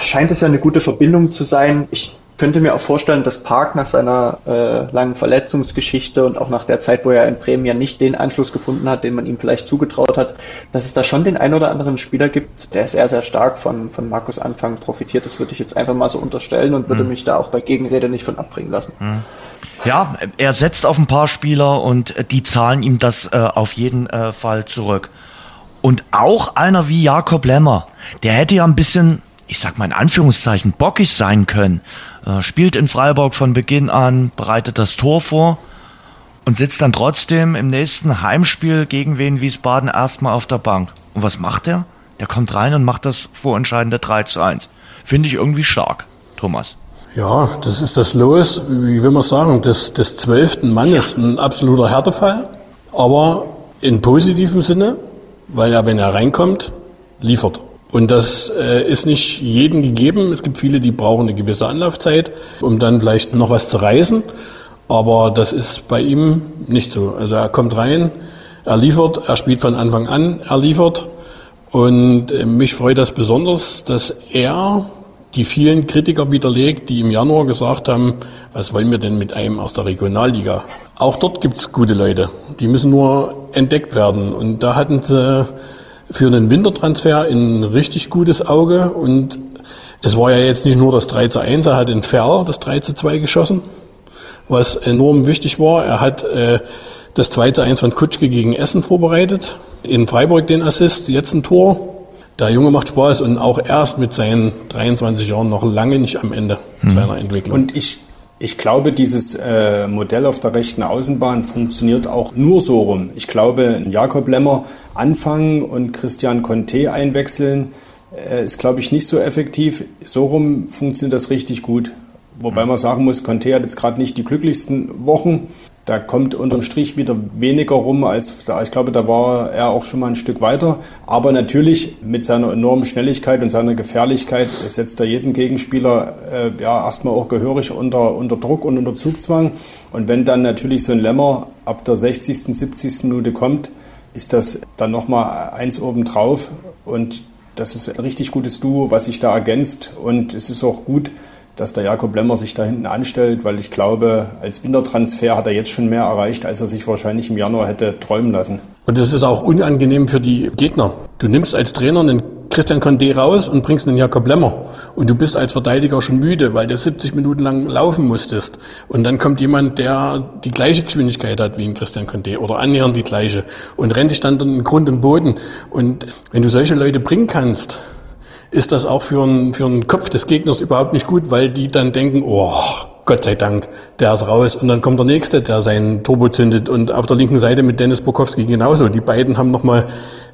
scheint es ja eine gute Verbindung zu sein. Ich könnte mir auch vorstellen, dass Park nach seiner äh, langen Verletzungsgeschichte und auch nach der Zeit, wo er in Bremen ja nicht den Anschluss gefunden hat, den man ihm vielleicht zugetraut hat, dass es da schon den ein oder anderen Spieler gibt, der sehr, sehr stark von, von Markus Anfang profitiert. Das würde ich jetzt einfach mal so unterstellen und würde mhm. mich da auch bei Gegenrede nicht von abbringen lassen. Mhm. Ja, er setzt auf ein paar Spieler und die zahlen ihm das äh, auf jeden äh, Fall zurück. Und auch einer wie Jakob Lemmer, der hätte ja ein bisschen, ich sag mal in Anführungszeichen, bockig sein können. Äh, spielt in Freiburg von Beginn an, bereitet das Tor vor und sitzt dann trotzdem im nächsten Heimspiel gegen Wien Wiesbaden erstmal auf der Bank. Und was macht er? Der kommt rein und macht das vorentscheidende 3 zu 1. Finde ich irgendwie stark, Thomas. Ja, das ist das Los, wie will man sagen, des, des zwölften Mannes. Ein absoluter Härtefall, aber in positivem Sinne, weil er, wenn er reinkommt, liefert. Und das äh, ist nicht jedem gegeben. Es gibt viele, die brauchen eine gewisse Anlaufzeit, um dann vielleicht noch was zu reißen. Aber das ist bei ihm nicht so. Also er kommt rein, er liefert, er spielt von Anfang an, er liefert. Und äh, mich freut das besonders, dass er die vielen Kritiker widerlegt, die im Januar gesagt haben, was wollen wir denn mit einem aus der Regionalliga? Auch dort gibt's gute Leute, die müssen nur entdeckt werden. Und da hatten sie für einen Wintertransfer ein richtig gutes Auge. Und es war ja jetzt nicht nur das 3 zu 1, er hat in Ferl das 3 zu 2 geschossen, was enorm wichtig war. Er hat äh, das 2 zu 1 von Kutschke gegen Essen vorbereitet, in Freiburg den Assist, jetzt ein Tor. Der Junge macht Spaß und auch erst mit seinen 23 Jahren noch lange nicht am Ende hm. seiner Entwicklung. Und ich, ich glaube, dieses äh, Modell auf der rechten Außenbahn funktioniert auch nur so rum. Ich glaube, Jakob Lemmer anfangen und Christian Conte einwechseln äh, ist, glaube ich, nicht so effektiv. So rum funktioniert das richtig gut. Wobei man sagen muss, Conte hat jetzt gerade nicht die glücklichsten Wochen. Da kommt unterm Strich wieder weniger rum als da. Ich glaube, da war er auch schon mal ein Stück weiter. Aber natürlich mit seiner enormen Schnelligkeit und seiner Gefährlichkeit setzt er jeden Gegenspieler äh, ja erstmal auch gehörig unter, unter Druck und unter Zugzwang. Und wenn dann natürlich so ein Lämmer ab der 60., 70. Minute kommt, ist das dann nochmal eins obendrauf. Und das ist ein richtig gutes Duo, was sich da ergänzt. Und es ist auch gut, dass der Jakob Lemmer sich da hinten anstellt, weil ich glaube, als Wintertransfer hat er jetzt schon mehr erreicht, als er sich wahrscheinlich im Januar hätte träumen lassen. Und es ist auch unangenehm für die Gegner. Du nimmst als Trainer einen Christian Condé raus und bringst einen Jakob Lemmer. Und du bist als Verteidiger schon müde, weil du 70 Minuten lang laufen musstest. Und dann kommt jemand, der die gleiche Geschwindigkeit hat wie ein Christian Condé oder annähernd die gleiche und rennt dich dann in Grund und Boden. Und wenn du solche Leute bringen kannst, ist das auch für einen, für einen Kopf des Gegners überhaupt nicht gut, weil die dann denken, oh, Gott sei Dank, der ist raus. Und dann kommt der Nächste, der seinen Turbo zündet. Und auf der linken Seite mit Dennis Bukowski genauso. Die beiden haben nochmal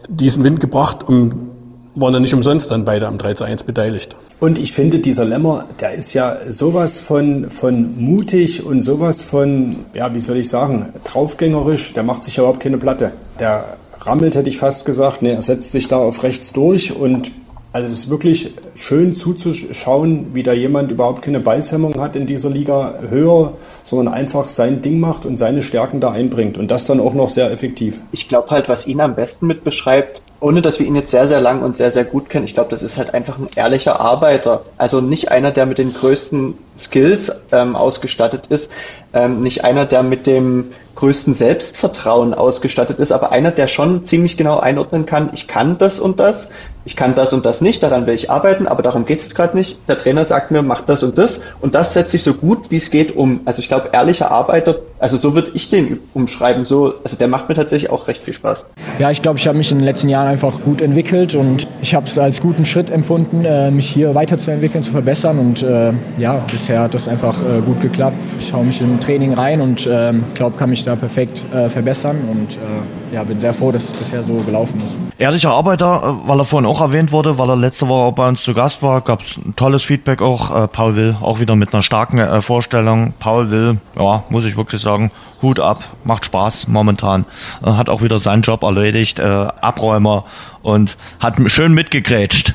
diesen Wind gebracht und waren ja nicht umsonst dann beide am 3 zu 1 beteiligt. Und ich finde, dieser Lämmer, der ist ja sowas von, von mutig und sowas von, ja, wie soll ich sagen, draufgängerisch. Der macht sich überhaupt keine Platte. Der rammelt, hätte ich fast gesagt. Nee, er setzt sich da auf rechts durch und also es ist wirklich schön zuzuschauen, wie da jemand überhaupt keine Beißhemmung hat in dieser Liga höher, sondern einfach sein Ding macht und seine Stärken da einbringt und das dann auch noch sehr effektiv. Ich glaube halt, was ihn am besten mit beschreibt, ohne dass wir ihn jetzt sehr, sehr lang und sehr, sehr gut kennen, ich glaube, das ist halt einfach ein ehrlicher Arbeiter. Also nicht einer, der mit den größten Skills ähm, ausgestattet ist, ähm, nicht einer, der mit dem größten Selbstvertrauen ausgestattet ist, aber einer, der schon ziemlich genau einordnen kann, ich kann das und das, ich kann das und das nicht, daran will ich arbeiten, aber darum geht es jetzt gerade nicht. Der Trainer sagt mir, mach das und das und das setze ich so gut, wie es geht um. Also ich glaube, ehrlicher Arbeiter, also so würde ich den umschreiben, so, also der macht mir tatsächlich auch recht viel Spaß. Ja, ich glaube, ich habe mich in den letzten Jahren einfach gut entwickelt und ich habe es als guten Schritt empfunden, äh, mich hier weiterzuentwickeln, zu verbessern und äh, ja, bisher hat das einfach äh, gut geklappt. Ich haue mich im Training rein und ähm, glaube, kann mich da perfekt äh, verbessern und äh, ja, bin sehr froh, dass es bisher so gelaufen ist. Ehrlicher Arbeiter, weil er vorhin auch erwähnt wurde, weil er letzte Woche bei uns zu Gast war, gab es ein tolles Feedback auch. Äh, Paul Will auch wieder mit einer starken äh, Vorstellung. Paul Will, ja, muss ich wirklich sagen, Hut ab, macht Spaß momentan. Äh, hat auch wieder seinen Job erledigt, äh, Abräumer und hat schön mitgegrätscht.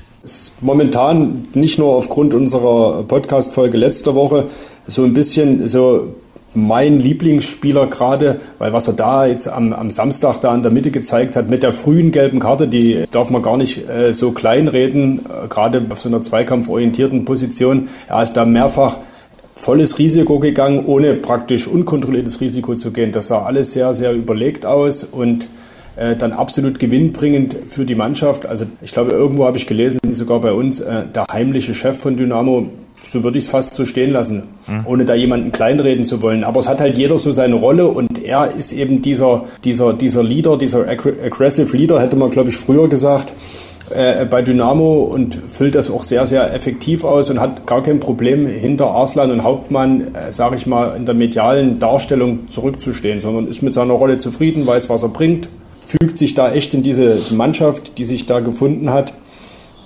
Momentan nicht nur aufgrund unserer Podcast-Folge letzter Woche so ein bisschen so mein Lieblingsspieler gerade, weil was er da jetzt am, am Samstag da in der Mitte gezeigt hat mit der frühen gelben Karte, die darf man gar nicht äh, so kleinreden, äh, gerade auf so einer zweikampforientierten Position. Er ist da mehrfach volles Risiko gegangen, ohne praktisch unkontrolliertes Risiko zu gehen. Das sah alles sehr, sehr überlegt aus und äh, dann absolut gewinnbringend für die Mannschaft. Also ich glaube, irgendwo habe ich gelesen, sogar bei uns, äh, der heimliche Chef von Dynamo so würde ich es fast so stehen lassen, mhm. ohne da jemanden kleinreden zu wollen. Aber es hat halt jeder so seine Rolle und er ist eben dieser, dieser, dieser Leader, dieser aggressive Leader, hätte man, glaube ich, früher gesagt, äh, bei Dynamo und füllt das auch sehr, sehr effektiv aus und hat gar kein Problem, hinter Arslan und Hauptmann, äh, sage ich mal, in der medialen Darstellung zurückzustehen, sondern ist mit seiner Rolle zufrieden, weiß, was er bringt, fügt sich da echt in diese Mannschaft, die sich da gefunden hat,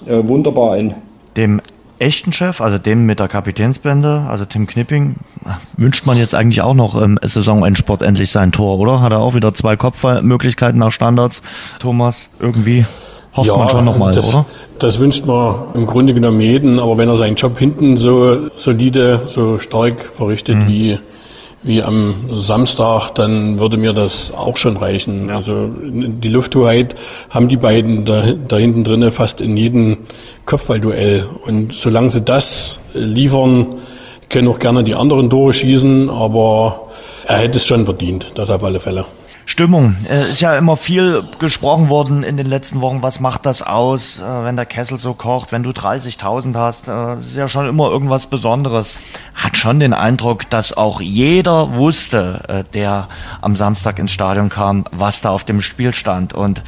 äh, wunderbar ein. Dem echten Chef, also dem mit der Kapitänsbände, also Tim Knipping, wünscht man jetzt eigentlich auch noch im Saisonendsport endlich sein Tor, oder? Hat er auch wieder zwei Kopfmöglichkeiten nach Standards, Thomas, irgendwie? Hofft ja, man schon nochmal, oder? Das wünscht man im Grunde genommen jeden, aber wenn er seinen Job hinten so solide, so stark verrichtet mhm. wie wie am Samstag, dann würde mir das auch schon reichen. Ja. Also die Lufthoheit haben die beiden da, da hinten drinnen fast in jedem Kopfballduell. Und solange sie das liefern, können auch gerne die anderen Tore schießen, aber er hätte es schon verdient, das auf alle Fälle. Stimmung. Es ist ja immer viel gesprochen worden in den letzten Wochen. Was macht das aus, äh, wenn der Kessel so kocht, wenn du 30.000 hast? Äh, ist ja schon immer irgendwas Besonderes. Hat schon den Eindruck, dass auch jeder wusste, äh, der am Samstag ins Stadion kam, was da auf dem Spiel stand. Und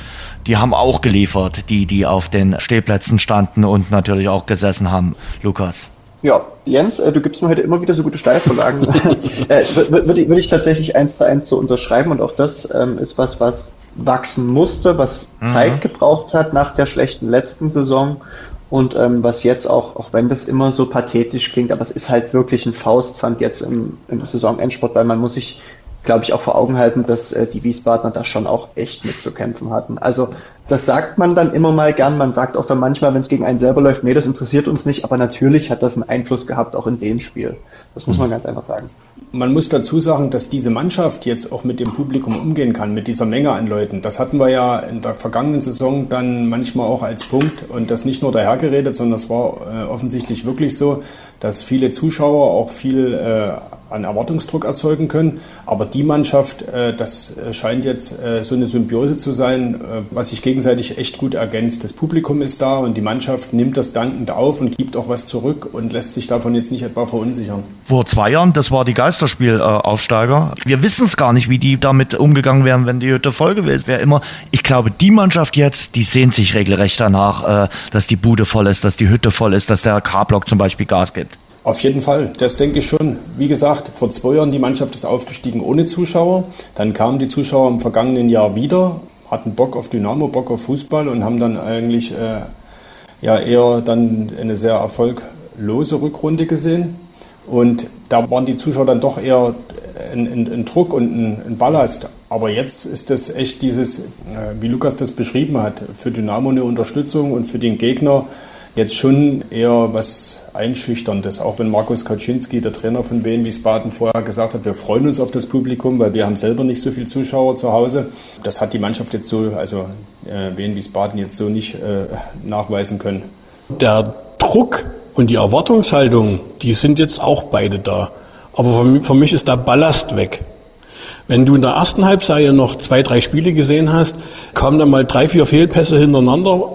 die haben auch geliefert, die, die auf den Stehplätzen standen und natürlich auch gesessen haben. Lukas. Ja, Jens, äh, du gibst mir heute immer wieder so gute Steilvorlagen. äh, Würde ich, würd ich tatsächlich eins zu eins so unterschreiben und auch das ähm, ist was, was wachsen musste, was mhm. Zeit gebraucht hat nach der schlechten letzten Saison und ähm, was jetzt auch, auch wenn das immer so pathetisch klingt, aber es ist halt wirklich ein Faustpfand jetzt im, im Saisonendsport, weil man muss sich glaube ich, auch vor Augen halten, dass äh, die Wiesbadener da schon auch echt mitzukämpfen hatten. Also das sagt man dann immer mal gern. Man sagt auch dann manchmal, wenn es gegen einen selber läuft, nee, das interessiert uns nicht. Aber natürlich hat das einen Einfluss gehabt, auch in dem Spiel. Das muss man ganz einfach sagen. Man muss dazu sagen, dass diese Mannschaft jetzt auch mit dem Publikum umgehen kann, mit dieser Menge an Leuten. Das hatten wir ja in der vergangenen Saison dann manchmal auch als Punkt und das nicht nur dahergeredet, sondern das war äh, offensichtlich wirklich so, dass viele Zuschauer auch viel äh, an Erwartungsdruck erzeugen können. Aber die Mannschaft, äh, das scheint jetzt äh, so eine Symbiose zu sein, äh, was sich gegenseitig echt gut ergänzt. Das Publikum ist da und die Mannschaft nimmt das dankend auf und gibt auch was zurück und lässt sich davon jetzt nicht etwa verunsichern. Vor zwei Jahren, das war die Geisterspielaufsteiger. Wir wissen es gar nicht, wie die damit umgegangen wären, wenn die Hütte voll gewesen wäre. Immer, ich glaube, die Mannschaft jetzt, die sehnt sich regelrecht danach, dass die Bude voll ist, dass die Hütte voll ist, dass der K-Block zum Beispiel Gas gibt. Auf jeden Fall, das denke ich schon. Wie gesagt, vor zwei Jahren die Mannschaft ist aufgestiegen ohne Zuschauer. Dann kamen die Zuschauer im vergangenen Jahr wieder, hatten Bock auf Dynamo, Bock auf Fußball und haben dann eigentlich äh, ja eher dann eine sehr erfolglose Rückrunde gesehen. Und da waren die Zuschauer dann doch eher ein, ein, ein Druck und ein, ein, Ballast. Aber jetzt ist das echt dieses, äh, wie Lukas das beschrieben hat, für Dynamo eine Unterstützung und für den Gegner jetzt schon eher was Einschüchterndes, auch wenn Markus Kaczynski, der Trainer von Wien Wiesbaden, vorher gesagt hat, wir freuen uns auf das Publikum, weil wir haben selber nicht so viele Zuschauer zu Hause. Das hat die Mannschaft jetzt so, also äh, Wien Wiesbaden jetzt so nicht äh, nachweisen können. Der Druck und die Erwartungshaltung, die sind jetzt auch beide da. Aber für, mich ist der Ballast weg. Wenn du in der ersten Halbserie noch zwei, drei Spiele gesehen hast, kamen dann mal drei, vier Fehlpässe hintereinander,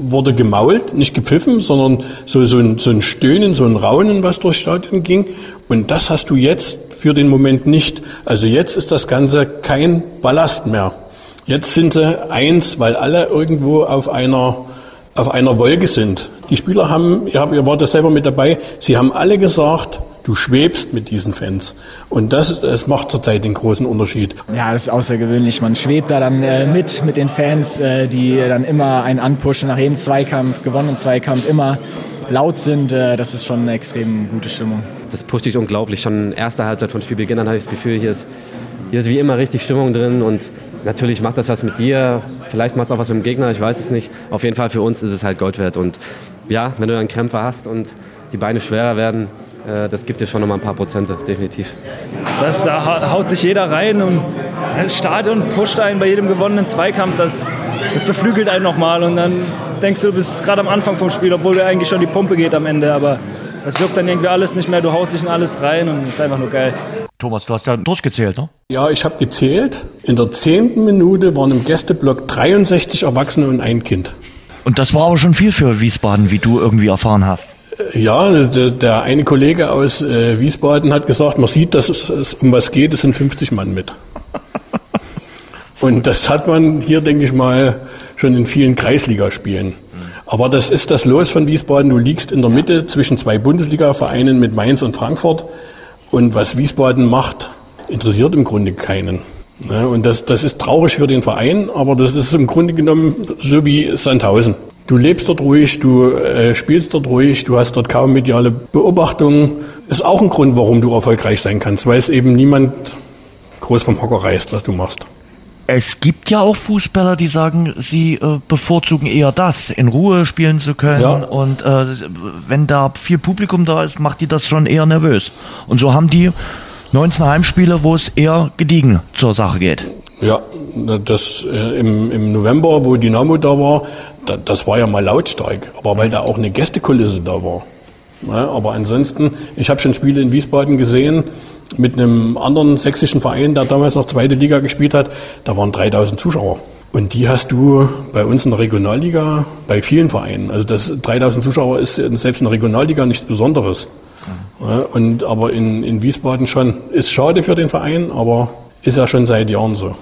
wurde gemault, nicht gepfiffen, sondern so, so, ein, so ein Stöhnen, so ein Raunen, was durchs Stadion ging. Und das hast du jetzt für den Moment nicht. Also jetzt ist das Ganze kein Ballast mehr. Jetzt sind sie eins, weil alle irgendwo auf einer, auf einer Wolke sind. Die Spieler haben, ihr, habt, ihr wart ja selber mit dabei, sie haben alle gesagt, du schwebst mit diesen Fans. Und das, das macht zurzeit den großen Unterschied. Ja, das ist außergewöhnlich. Man schwebt da dann äh, mit, mit den Fans, äh, die dann immer einen anpushen nach jedem Zweikampf, gewonnenen Zweikampf, immer laut sind. Äh, das ist schon eine extrem gute Stimmung. Das pusht dich unglaublich. Schon erste Halbzeit von Spielbeginn an hatte ich das Gefühl, hier ist, hier ist wie immer richtig Stimmung drin und natürlich macht das was mit dir. Vielleicht macht es auch was mit dem Gegner, ich weiß es nicht. Auf jeden Fall für uns ist es halt Gold wert. Und ja, wenn du dann Krämpfe hast und die Beine schwerer werden, das gibt dir schon noch mal ein paar Prozente, definitiv. Das, da haut sich jeder rein und das Stadion pusht einen bei jedem gewonnenen Zweikampf. Das, das beflügelt einen nochmal und dann denkst du, du bist gerade am Anfang vom Spiel, obwohl dir eigentlich schon die Pumpe geht am Ende. Aber das juckt dann irgendwie alles nicht mehr. Du haust dich in alles rein und es ist einfach nur geil. Thomas, du hast ja durchgezählt, ne? Ja, ich habe gezählt. In der zehnten Minute waren im Gästeblock 63 Erwachsene und ein Kind. Und das war aber schon viel für Wiesbaden, wie du irgendwie erfahren hast. Ja, der, der eine Kollege aus äh, Wiesbaden hat gesagt, man sieht, dass es, es um was geht, es sind 50 Mann mit. Und das hat man hier, denke ich mal, schon in vielen Kreisligaspielen. Aber das ist das Los von Wiesbaden. Du liegst in der Mitte zwischen zwei Bundesliga-Vereinen mit Mainz und Frankfurt. Und was Wiesbaden macht, interessiert im Grunde keinen. Ja, und das, das ist traurig für den Verein, aber das ist im Grunde genommen so wie Sandhausen. Du lebst dort ruhig, du äh, spielst dort ruhig, du hast dort kaum mediale Beobachtungen. Ist auch ein Grund, warum du erfolgreich sein kannst, weil es eben niemand groß vom Hocker reißt, was du machst. Es gibt ja auch Fußballer, die sagen, sie äh, bevorzugen eher das, in Ruhe spielen zu können. Ja. Und äh, wenn da viel Publikum da ist, macht die das schon eher nervös. Und so haben die 19 Heimspiele, wo es eher gediegen zur Sache geht. Ja, das äh, im, im November, wo Dynamo da war, da, das war ja mal lautstark, aber weil da auch eine Gästekulisse da war. Ja, aber ansonsten, ich habe schon Spiele in Wiesbaden gesehen mit einem anderen sächsischen Verein, der damals noch zweite Liga gespielt hat. Da waren 3000 Zuschauer. Und die hast du bei uns in der Regionalliga bei vielen Vereinen. Also das 3000 Zuschauer ist selbst in der Regionalliga nichts Besonderes. Ja, und aber in, in Wiesbaden schon. Ist schade für den Verein, aber ist ja schon seit Jahren so.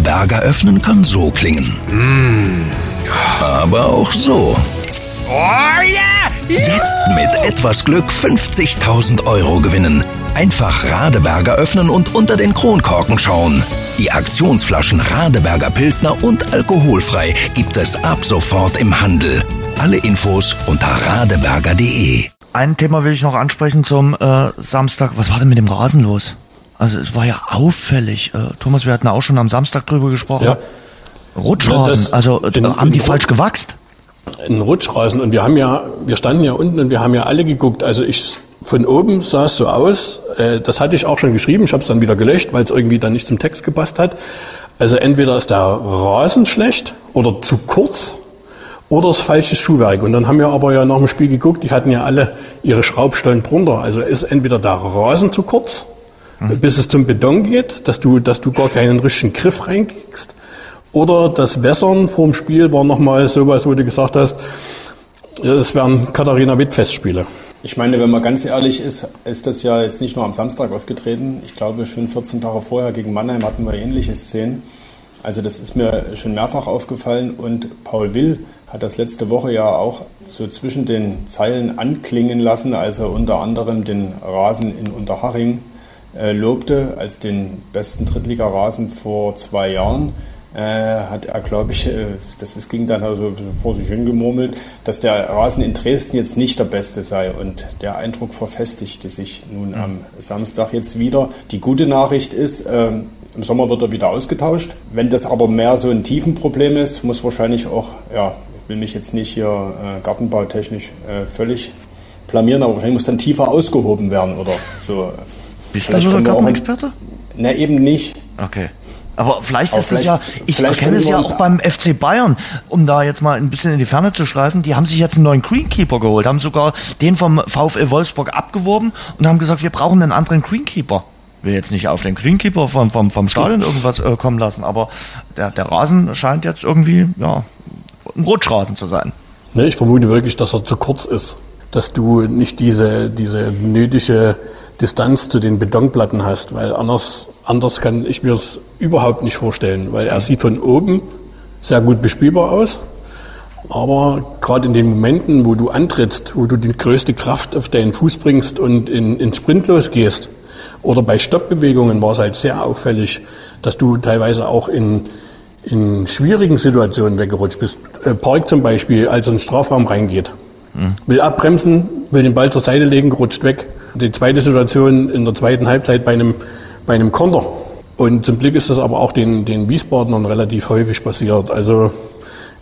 Radeberger öffnen kann so klingen. Mm. Aber auch so. Oh yeah! Jetzt mit etwas Glück 50.000 Euro gewinnen. Einfach Radeberger öffnen und unter den Kronkorken schauen. Die Aktionsflaschen Radeberger Pilsner und alkoholfrei gibt es ab sofort im Handel. Alle Infos unter radeberger.de. Ein Thema will ich noch ansprechen zum äh, Samstag. Was war denn mit dem Rasen los? Also es war ja auffällig. Äh, Thomas, wir hatten auch schon am Samstag drüber gesprochen. Ja. Rutschrasen, das, also in, haben die in, falsch gewachst? Ein Rutschrasen und wir haben ja, wir standen ja unten und wir haben ja alle geguckt. Also ich von oben sah es so aus. Äh, das hatte ich auch schon geschrieben. Ich habe es dann wieder gelöscht, weil es irgendwie dann nicht zum Text gepasst hat. Also entweder ist der Rasen schlecht oder zu kurz oder das falsche Schuhwerk. Und dann haben wir aber ja nach dem Spiel geguckt, die hatten ja alle ihre Schraubstollen drunter. Also ist entweder der Rasen zu kurz, mhm. bis es zum Beton geht, dass du, dass du gar keinen richtigen Griff reinkriegst. Oder das Wässern vorm Spiel war nochmal sowas, wo du gesagt hast, es wären Katharina Witt-Festspiele. Ich meine, wenn man ganz ehrlich ist, ist das ja jetzt nicht nur am Samstag aufgetreten. Ich glaube, schon 14 Tage vorher gegen Mannheim hatten wir ähnliche Szenen. Also das ist mir schon mehrfach aufgefallen und Paul Will hat das letzte Woche ja auch so zwischen den Zeilen anklingen lassen, als er unter anderem den Rasen in Unterhaching lobte als den besten Drittligarasen vor zwei Jahren. Äh, hat er, glaube ich, äh, das ist, ging dann also vor sich hin gemurmelt, dass der Rasen in Dresden jetzt nicht der beste sei. Und der Eindruck verfestigte sich nun am Samstag jetzt wieder. Die gute Nachricht ist, äh, im Sommer wird er wieder ausgetauscht. Wenn das aber mehr so ein Tiefenproblem ist, muss wahrscheinlich auch, ja, ich will mich jetzt nicht hier äh, gartenbautechnisch äh, völlig blamieren, aber wahrscheinlich muss dann tiefer ausgehoben werden oder so. Bist du so der Gartenexperte? Na, eben nicht. Okay. Aber vielleicht ist es ja, ich erkenne es ja auch beim FC Bayern, um da jetzt mal ein bisschen in die Ferne zu schreifen, die haben sich jetzt einen neuen Greenkeeper geholt, haben sogar den vom VfL Wolfsburg abgeworben und haben gesagt, wir brauchen einen anderen Greenkeeper will jetzt nicht auf den Greenkeeper vom, vom, vom Stadion irgendwas äh, kommen lassen, aber der, der Rasen scheint jetzt irgendwie ja, ein Rutschrasen zu sein. Ne, ich vermute wirklich, dass er zu kurz ist. Dass du nicht diese, diese nötige Distanz zu den Betonplatten hast, weil anders, anders kann ich mir es überhaupt nicht vorstellen, weil er sieht von oben sehr gut bespielbar aus. Aber gerade in den Momenten, wo du antrittst, wo du die größte Kraft auf deinen Fuß bringst und in, in Sprint losgehst, oder bei Stoppbewegungen war es halt sehr auffällig, dass du teilweise auch in, in schwierigen Situationen weggerutscht bist. Äh, Park zum Beispiel, als er in den Strafraum reingeht. Mhm. Will abbremsen, will den Ball zur Seite legen, rutscht weg. Die zweite Situation in der zweiten Halbzeit bei einem, bei einem Konter. Und zum Glück ist das aber auch den, den Wiesbadnern relativ häufig passiert. Also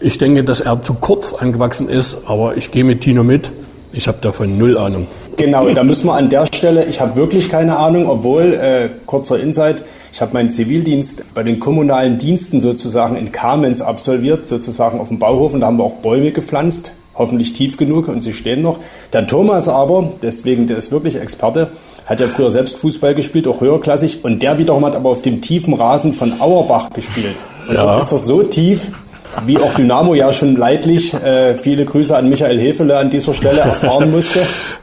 ich denke, dass er zu kurz angewachsen ist, aber ich gehe mit Tino mit. Ich habe davon null Ahnung. Genau, da müssen wir an der Stelle, ich habe wirklich keine Ahnung, obwohl, äh, kurzer Insight, ich habe meinen Zivildienst bei den kommunalen Diensten sozusagen in Kamenz absolviert, sozusagen auf dem Bauhof und da haben wir auch Bäume gepflanzt, hoffentlich tief genug und sie stehen noch. Der Thomas aber, deswegen, der ist wirklich Experte, hat ja früher selbst Fußball gespielt, auch höherklassig und der wiederum hat aber auf dem tiefen Rasen von Auerbach gespielt. Und ja. dort ist er so tief, wie auch Dynamo ja schon leidlich, äh, viele Grüße an Michael Hefele an dieser Stelle erfahren musste.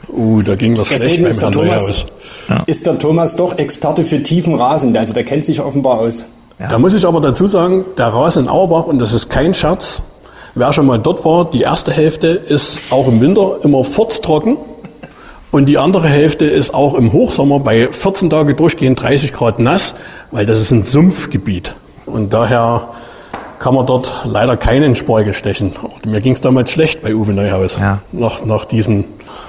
uh, da ging was Deswegen schlecht beim Herrn Thomas, ja. Ist der Thomas doch Experte für tiefen Rasen, also der kennt sich offenbar aus. Ja. Da muss ich aber dazu sagen, der Rasen in Auerbach, und das ist kein Scherz, wer schon mal dort war, die erste Hälfte ist auch im Winter immer furztrocken. Und die andere Hälfte ist auch im Hochsommer bei 14 Tage durchgehend 30 Grad nass, weil das ist ein Sumpfgebiet. Und daher kann man dort leider keinen Sporgel stechen. Mir ging es damals schlecht bei Uwe Neuhaus ja. nach, nach diesem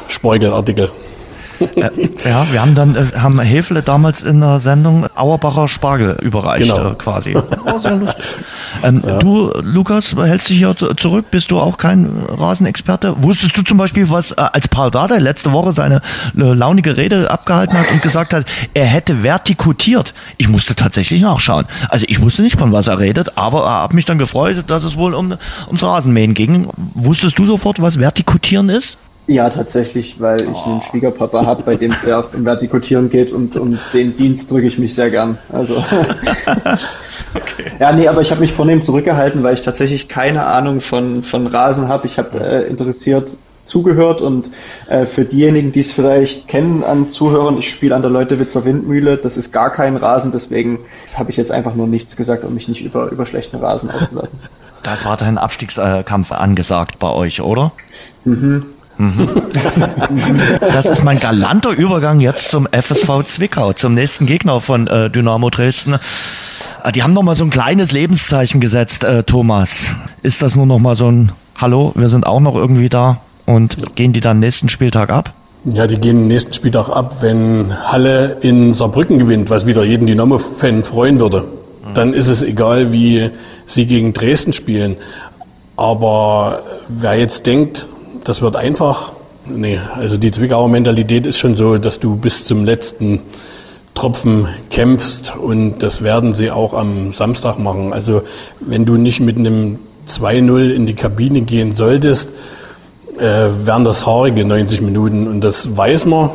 Sporgelartikel. Äh, ja, wir haben dann äh, haben Hefele damals in der Sendung Auerbacher Spargel überreicht genau. äh, quasi. Oh, sehr lustig. Ähm, ja. Du, Lukas, hältst dich hier zurück? Bist du auch kein Rasenexperte? Wusstest du zum Beispiel, was äh, als Paul Dardai letzte Woche seine äh, launige Rede abgehalten hat und gesagt hat, er hätte vertikutiert? Ich musste tatsächlich nachschauen. Also ich wusste nicht, von was er redet, aber er hat mich dann gefreut, dass es wohl um, ums Rasenmähen ging. Wusstest du sofort, was vertikutieren ist? Ja, tatsächlich, weil ich einen Schwiegerpapa habe, bei dem es sehr oft um Vertikutieren geht und um den Dienst drücke ich mich sehr gern. Also okay. ja, nee, aber ich habe mich vornehm zurückgehalten, weil ich tatsächlich keine Ahnung von, von Rasen habe. Ich habe äh, interessiert zugehört und äh, für diejenigen, die es vielleicht kennen an Zuhörern, ich spiele an der Leutewitzer Windmühle, das ist gar kein Rasen, deswegen habe ich jetzt einfach nur nichts gesagt, um mich nicht über, über schlechten Rasen auszulassen. Das war dein Abstiegskampf angesagt bei euch, oder? Mhm. Mhm. Das ist mein galanter Übergang jetzt zum FSV Zwickau, zum nächsten Gegner von äh, Dynamo Dresden. Äh, die haben noch mal so ein kleines Lebenszeichen gesetzt, äh, Thomas. Ist das nur noch mal so ein Hallo, wir sind auch noch irgendwie da und gehen die dann nächsten Spieltag ab? Ja, die gehen nächsten Spieltag ab, wenn Halle in Saarbrücken gewinnt, was wieder jeden Dynamo-Fan freuen würde. Dann ist es egal, wie sie gegen Dresden spielen. Aber wer jetzt denkt, das wird einfach. Nee, also die Zwickauer Mentalität ist schon so, dass du bis zum letzten Tropfen kämpfst und das werden sie auch am Samstag machen. Also wenn du nicht mit einem 2-0 in die Kabine gehen solltest, äh, wären das haarige 90 Minuten und das weiß man.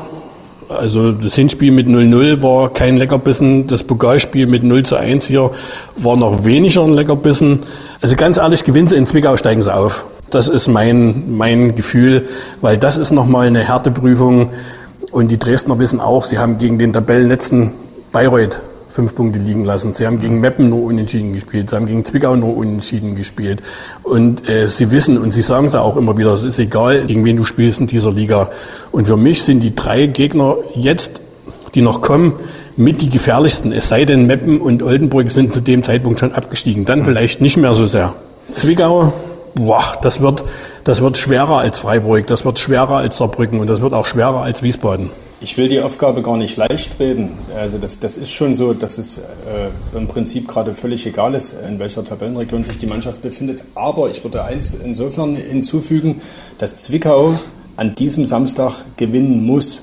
Also das Hinspiel mit 0-0 war kein Leckerbissen, das Pokalspiel mit 0 zu 1 hier war noch weniger ein Leckerbissen. Also ganz ehrlich, gewinnen sie in Zwickau, steigen sie auf. Das ist mein, mein Gefühl, weil das ist nochmal eine Härteprüfung. Und die Dresdner wissen auch, sie haben gegen den Tabellenletzten Bayreuth fünf Punkte liegen lassen. Sie haben gegen Meppen nur unentschieden gespielt. Sie haben gegen Zwickau nur unentschieden gespielt. Und äh, sie wissen, und sie sagen es auch immer wieder, es ist egal, gegen wen du spielst in dieser Liga. Und für mich sind die drei Gegner jetzt, die noch kommen, mit die gefährlichsten. Es sei denn, Meppen und Oldenburg sind zu dem Zeitpunkt schon abgestiegen. Dann vielleicht nicht mehr so sehr. Zwickau boah, das wird, das wird schwerer als Freiburg, das wird schwerer als Saarbrücken und das wird auch schwerer als Wiesbaden. Ich will die Aufgabe gar nicht leicht reden. Also das, das ist schon so, dass es äh, im Prinzip gerade völlig egal ist, in welcher Tabellenregion sich die Mannschaft befindet. Aber ich würde eins insofern hinzufügen, dass Zwickau an diesem Samstag gewinnen muss.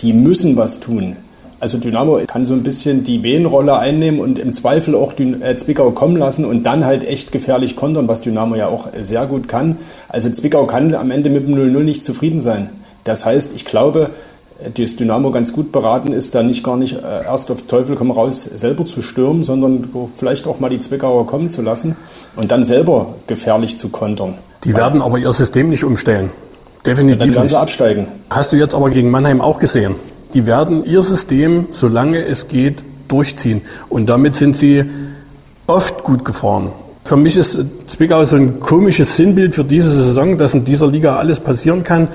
Die müssen was tun. Also Dynamo kann so ein bisschen die Wehenrolle einnehmen und im Zweifel auch äh, Zwickau kommen lassen und dann halt echt gefährlich kontern, was Dynamo ja auch sehr gut kann. Also Zwickau kann am Ende mit dem 0-0 nicht zufrieden sein. Das heißt, ich glaube, das Dynamo ganz gut beraten ist, da nicht gar nicht äh, erst auf Teufel komm raus selber zu stürmen, sondern vielleicht auch mal die Zwickauer kommen zu lassen und dann selber gefährlich zu kontern. Die werden aber ihr System nicht umstellen. Definitiv ja, dann werden sie absteigen. Hast du jetzt aber gegen Mannheim auch gesehen. Die werden ihr System, solange es geht, durchziehen. Und damit sind sie oft gut gefahren. Für mich ist Zwickau so ein komisches Sinnbild für diese Saison, dass in dieser Liga alles passieren kann.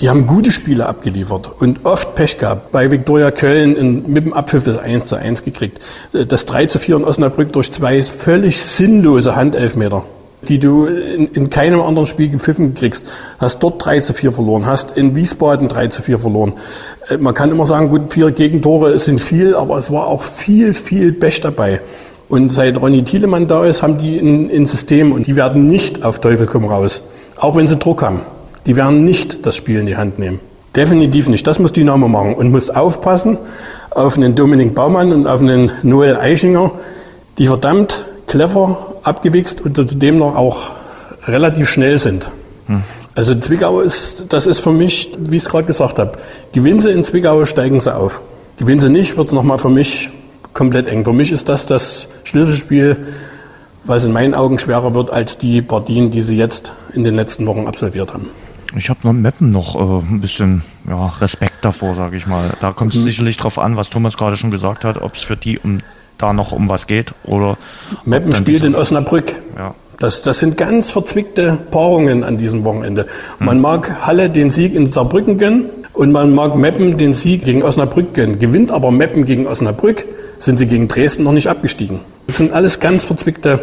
Die haben gute Spiele abgeliefert und oft Pech gehabt. Bei Viktoria Köln in, mit dem Abpfiff ist 1 zu 1 gekriegt. Das 3 zu 4 in Osnabrück durch zwei völlig sinnlose Handelfmeter die du in, in keinem anderen Spiel gepfiffen kriegst. Hast dort 3 zu 4 verloren, hast in Wiesbaden 3 zu 4 verloren. Äh, man kann immer sagen, gut, vier Gegentore sind viel, aber es war auch viel, viel Pech dabei. Und seit Ronny Thielemann da ist, haben die ein, ein System und die werden nicht auf Teufel komm raus. Auch wenn sie Druck haben. Die werden nicht das Spiel in die Hand nehmen. Definitiv nicht. Das muss Dynamo machen und muss aufpassen auf einen Dominik Baumann und auf einen Noel Eichinger, die verdammt clever abgewichst und zudem noch auch relativ schnell sind. Hm. Also Zwickau ist, das ist für mich, wie ich es gerade gesagt habe, gewinnen sie in Zwickau, steigen sie auf. Gewinnen sie nicht, wird es nochmal für mich komplett eng. Für mich ist das das Schlüsselspiel, was in meinen Augen schwerer wird als die Partien, die sie jetzt in den letzten Wochen absolviert haben. Ich habe noch Meppen noch äh, ein bisschen ja, Respekt davor, sage ich mal. Da kommt es mhm. sicherlich drauf an, was Thomas gerade schon gesagt hat, ob es für die um da noch um was geht. Oder Meppen spielt in Osnabrück. Ja. Das, das sind ganz verzwickte Paarungen an diesem Wochenende. Hm. Man mag Halle den Sieg in Saarbrücken gönnen und man mag Meppen den Sieg gegen Osnabrück gönnen. Gewinnt aber Meppen gegen Osnabrück, sind sie gegen Dresden noch nicht abgestiegen. Das sind alles ganz verzwickte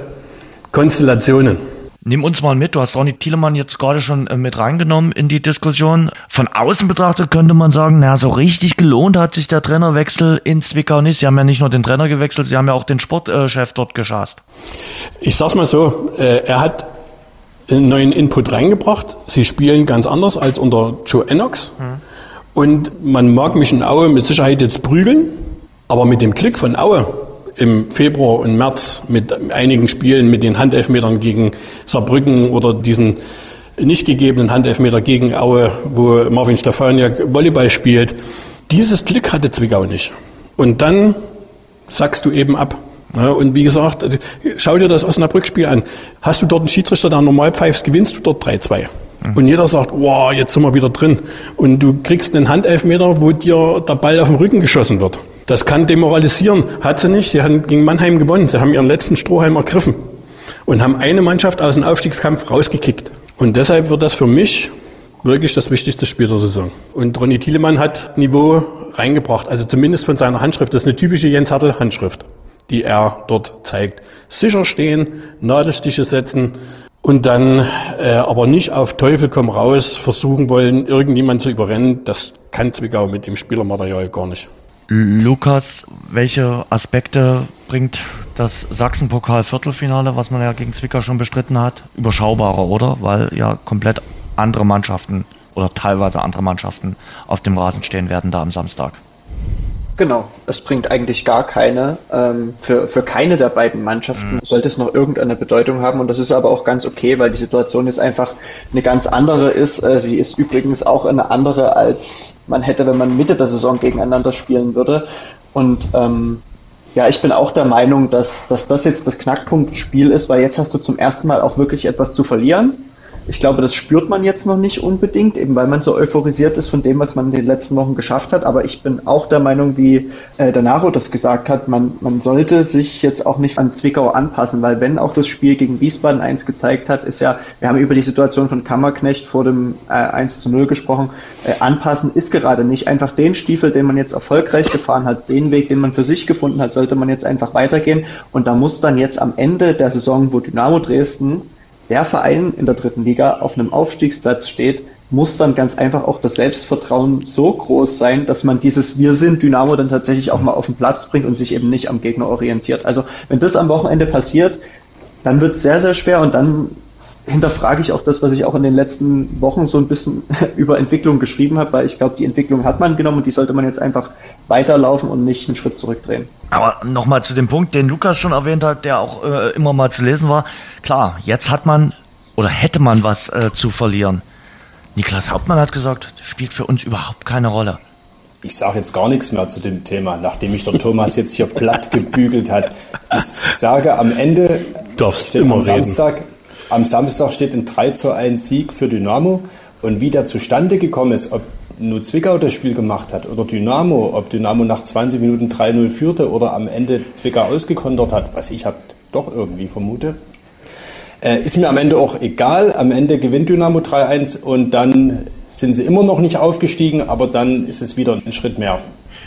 Konstellationen. Nimm uns mal mit, du hast Ronny Thielemann jetzt gerade schon äh, mit reingenommen in die Diskussion. Von außen betrachtet könnte man sagen, na, so richtig gelohnt hat sich der Trainerwechsel in Zwickau nicht. Sie haben ja nicht nur den Trainer gewechselt, sie haben ja auch den Sportchef dort geschast. Ich sag's mal so, äh, er hat einen neuen Input reingebracht. Sie spielen ganz anders als unter Joe Enox. Hm. Und man mag mich in Aue mit Sicherheit jetzt prügeln, aber mit dem Klick von Aue im Februar und März mit einigen Spielen mit den Handelfmetern gegen Saarbrücken oder diesen nicht gegebenen Handelfmeter gegen Aue, wo Marvin Stefaniak Volleyball spielt. Dieses Glück hatte Zwickau nicht. Und dann sagst du eben ab. Ja, und wie gesagt, schau dir das Osnabrück-Spiel an. Hast du dort einen Schiedsrichter, der normal pfeifst, gewinnst du dort 3-2. Mhm. Und jeder sagt, wow, jetzt sind wir wieder drin. Und du kriegst einen Handelfmeter, wo dir der Ball auf den Rücken geschossen wird. Das kann demoralisieren. Hat sie nicht. Sie haben gegen Mannheim gewonnen. Sie haben ihren letzten Strohhalm ergriffen und haben eine Mannschaft aus dem Aufstiegskampf rausgekickt. Und deshalb wird das für mich wirklich das wichtigste Spiel der Saison. Und Ronny Thielemann hat Niveau reingebracht, also zumindest von seiner Handschrift. Das ist eine typische Jens Hartl Handschrift, die er dort zeigt. Sicher stehen, Nadelstiche setzen und dann äh, aber nicht auf Teufel komm raus versuchen wollen, irgendjemand zu überrennen. Das kann Zwickau mit dem Spielermaterial gar nicht. Lukas, welche Aspekte bringt das Sachsen-Pokal-Viertelfinale, was man ja gegen Zwickau schon bestritten hat, überschaubarer, oder? Weil ja komplett andere Mannschaften oder teilweise andere Mannschaften auf dem Rasen stehen werden da am Samstag. Genau, es bringt eigentlich gar keine. Ähm, für, für keine der beiden Mannschaften mhm. sollte es noch irgendeine Bedeutung haben und das ist aber auch ganz okay, weil die Situation jetzt einfach eine ganz andere ist. Äh, sie ist übrigens auch eine andere, als man hätte, wenn man Mitte der Saison gegeneinander spielen würde. Und ähm, ja, ich bin auch der Meinung, dass, dass das jetzt das Knackpunktspiel ist, weil jetzt hast du zum ersten Mal auch wirklich etwas zu verlieren. Ich glaube, das spürt man jetzt noch nicht unbedingt, eben weil man so euphorisiert ist von dem, was man in den letzten Wochen geschafft hat. Aber ich bin auch der Meinung, wie äh, der Naro das gesagt hat, man, man sollte sich jetzt auch nicht an Zwickau anpassen, weil wenn auch das Spiel gegen Wiesbaden eins gezeigt hat, ist ja, wir haben über die Situation von Kammerknecht vor dem äh, 1 zu 0 gesprochen, äh, anpassen ist gerade nicht. Einfach den Stiefel, den man jetzt erfolgreich gefahren hat, den Weg, den man für sich gefunden hat, sollte man jetzt einfach weitergehen. Und da muss dann jetzt am Ende der Saison, wo Dynamo Dresden der Verein in der dritten Liga auf einem Aufstiegsplatz steht, muss dann ganz einfach auch das Selbstvertrauen so groß sein, dass man dieses Wir sind Dynamo dann tatsächlich auch mal auf den Platz bringt und sich eben nicht am Gegner orientiert. Also wenn das am Wochenende passiert, dann wird es sehr, sehr schwer und dann hinterfrage ich auch das, was ich auch in den letzten Wochen so ein bisschen über Entwicklung geschrieben habe, weil ich glaube, die Entwicklung hat man genommen und die sollte man jetzt einfach weiterlaufen und nicht einen Schritt zurückdrehen. Aber nochmal zu dem Punkt, den Lukas schon erwähnt hat, der auch äh, immer mal zu lesen war. Klar, jetzt hat man oder hätte man was äh, zu verlieren. Niklas Hauptmann hat gesagt, spielt für uns überhaupt keine Rolle. Ich sage jetzt gar nichts mehr zu dem Thema, nachdem mich der Thomas jetzt hier platt gebügelt hat. Ich sage am Ende, Darfst steht immer am reden. Samstag, am Samstag steht ein 3 zu 1 Sieg für Dynamo. Und wie der zustande gekommen ist, ob nur Zwickau das Spiel gemacht hat oder Dynamo, ob Dynamo nach 20 Minuten 3-0 führte oder am Ende Zwickau ausgekontert hat, was ich hab doch irgendwie vermute, äh, ist mir am Ende auch egal. Am Ende gewinnt Dynamo 3-1 und dann sind sie immer noch nicht aufgestiegen, aber dann ist es wieder ein Schritt mehr.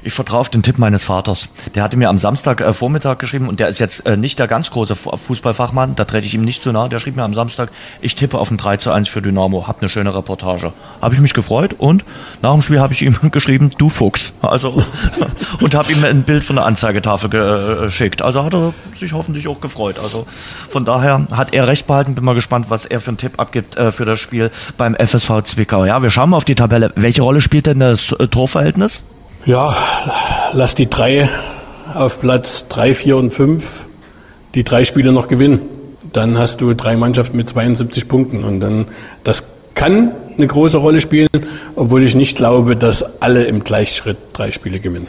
Ich vertraue auf den Tipp meines Vaters. Der hatte mir am Samstag äh, Vormittag geschrieben und der ist jetzt äh, nicht der ganz große Fu- Fußballfachmann, da trete ich ihm nicht zu nahe. Der schrieb mir am Samstag, ich tippe auf ein 3 zu 1 für Dynamo, hab eine schöne Reportage. Habe ich mich gefreut und nach dem Spiel habe ich ihm geschrieben, du Fuchs. Also und habe ihm ein Bild von der Anzeigetafel ge- äh, geschickt. Also hat er sich hoffentlich auch gefreut. Also von daher hat er recht behalten. Bin mal gespannt, was er für einen Tipp abgibt äh, für das Spiel beim FSV Zwickau. Ja, wir schauen mal auf die Tabelle. Welche Rolle spielt denn das äh, Torverhältnis? Ja, lass die drei auf Platz drei, vier und fünf die drei Spiele noch gewinnen. Dann hast du drei Mannschaften mit 72 Punkten und dann das kann eine große Rolle spielen, obwohl ich nicht glaube, dass alle im Gleichschritt drei Spiele gewinnen.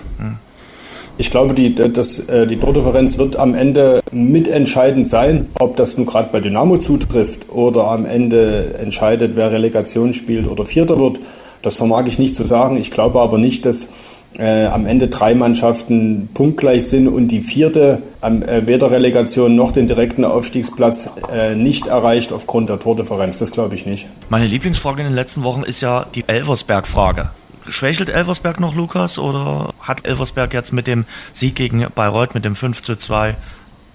Ich glaube, die, das, äh, die Tordifferenz wird am Ende mitentscheidend sein, ob das nun gerade bei Dynamo zutrifft oder am Ende entscheidet, wer Relegation spielt oder Vierter wird. Das vermag ich nicht zu sagen. Ich glaube aber nicht, dass äh, am Ende drei Mannschaften punktgleich sind und die vierte am, äh, weder Relegation noch den direkten Aufstiegsplatz äh, nicht erreicht aufgrund der Tordifferenz. Das glaube ich nicht. Meine Lieblingsfrage in den letzten Wochen ist ja die Elversberg-Frage. Schwächelt Elversberg noch, Lukas, oder hat Elversberg jetzt mit dem Sieg gegen Bayreuth mit dem 5 zu 2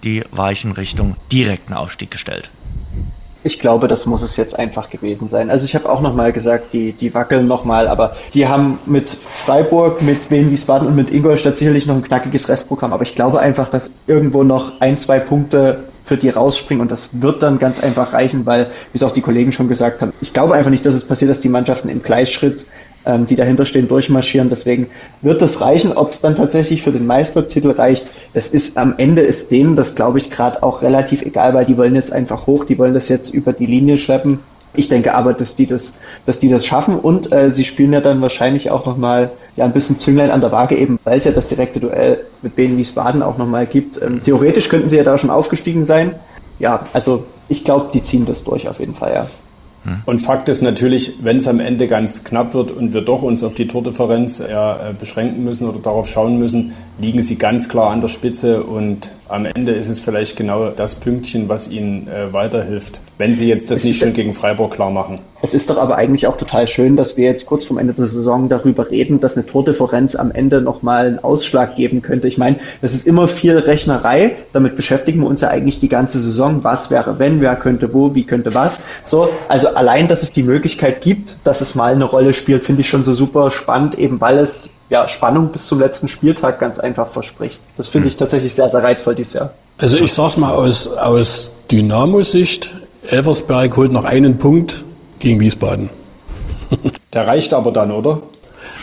die Weichen Richtung direkten Aufstieg gestellt? Ich glaube, das muss es jetzt einfach gewesen sein. Also ich habe auch nochmal gesagt, die, die wackeln nochmal, aber die haben mit Freiburg, mit Wien Wiesbaden und mit Ingolstadt sicherlich noch ein knackiges Restprogramm, aber ich glaube einfach, dass irgendwo noch ein, zwei Punkte für die rausspringen und das wird dann ganz einfach reichen, weil, wie es auch die Kollegen schon gesagt haben, ich glaube einfach nicht, dass es passiert, dass die Mannschaften im Gleichschritt ähm, die dahinter stehen, durchmarschieren. Deswegen wird das reichen. Ob es dann tatsächlich für den Meistertitel reicht, das ist am Ende ist denen das, glaube ich, gerade auch relativ egal, weil die wollen jetzt einfach hoch, die wollen das jetzt über die Linie schleppen. Ich denke aber, dass die das, dass die das schaffen und äh, sie spielen ja dann wahrscheinlich auch nochmal ja ein bisschen Zünglein an der Waage, eben weil es ja das direkte Duell mit Wien Wiesbaden auch nochmal gibt. Ähm, theoretisch könnten sie ja da schon aufgestiegen sein. Ja, also ich glaube, die ziehen das durch auf jeden Fall, ja. Und Fakt ist natürlich, wenn es am Ende ganz knapp wird und wir doch uns auf die Tordifferenz äh, beschränken müssen oder darauf schauen müssen, liegen sie ganz klar an der Spitze und am Ende ist es vielleicht genau das Pünktchen, was ihnen äh, weiterhilft, wenn sie jetzt das nicht schon gegen Freiburg klar machen. Es ist doch aber eigentlich auch total schön, dass wir jetzt kurz vorm Ende der Saison darüber reden, dass eine Tordifferenz am Ende nochmal einen Ausschlag geben könnte. Ich meine, das ist immer viel Rechnerei. Damit beschäftigen wir uns ja eigentlich die ganze Saison. Was wäre wenn, wer könnte wo, wie könnte was. So, also allein, dass es die Möglichkeit gibt, dass es mal eine Rolle spielt, finde ich schon so super spannend, eben weil es ja Spannung bis zum letzten Spieltag ganz einfach verspricht. Das finde ich tatsächlich sehr, sehr reizvoll dieses Jahr. Also ich sag's mal aus, aus Dynamo-Sicht, Elversberg holt noch einen Punkt gegen Wiesbaden. Der reicht aber dann, oder?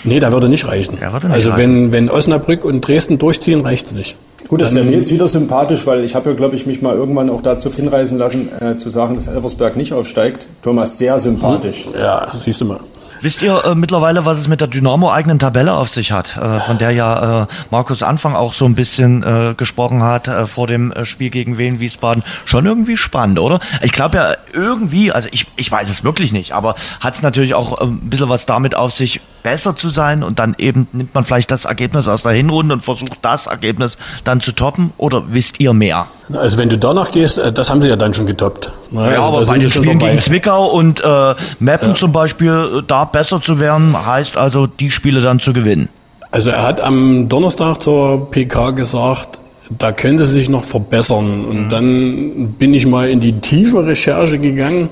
Nee, da würde nicht reichen. Der würde nicht also reichen. wenn, wenn Osnabrück und Dresden durchziehen, reicht's nicht. Gut, das wäre mir jetzt wieder sympathisch, weil ich habe ja, glaube ich, mich mal irgendwann auch dazu hinreißen lassen, äh, zu sagen, dass Elversberg nicht aufsteigt. Thomas, sehr sympathisch. Ja, siehst du mal. Wisst ihr äh, mittlerweile, was es mit der Dynamo-eigenen Tabelle auf sich hat, äh, von der ja äh, Markus Anfang auch so ein bisschen äh, gesprochen hat äh, vor dem äh, Spiel gegen Wien Wiesbaden? Schon irgendwie spannend, oder? Ich glaube ja irgendwie, also ich, ich weiß es wirklich nicht, aber hat es natürlich auch äh, ein bisschen was damit auf sich, besser zu sein und dann eben nimmt man vielleicht das Ergebnis aus der Hinrunde und versucht das Ergebnis dann zu toppen oder wisst ihr mehr? Also wenn du danach gehst, äh, das haben sie ja dann schon getoppt. Ja, also aber bei den sie Spielen dabei. gegen Zwickau und äh, Meppen zum Beispiel, äh, da besser zu werden, heißt also, die Spiele dann zu gewinnen. Also er hat am Donnerstag zur PK gesagt, da könnte sich noch verbessern. Und dann bin ich mal in die tiefe Recherche gegangen.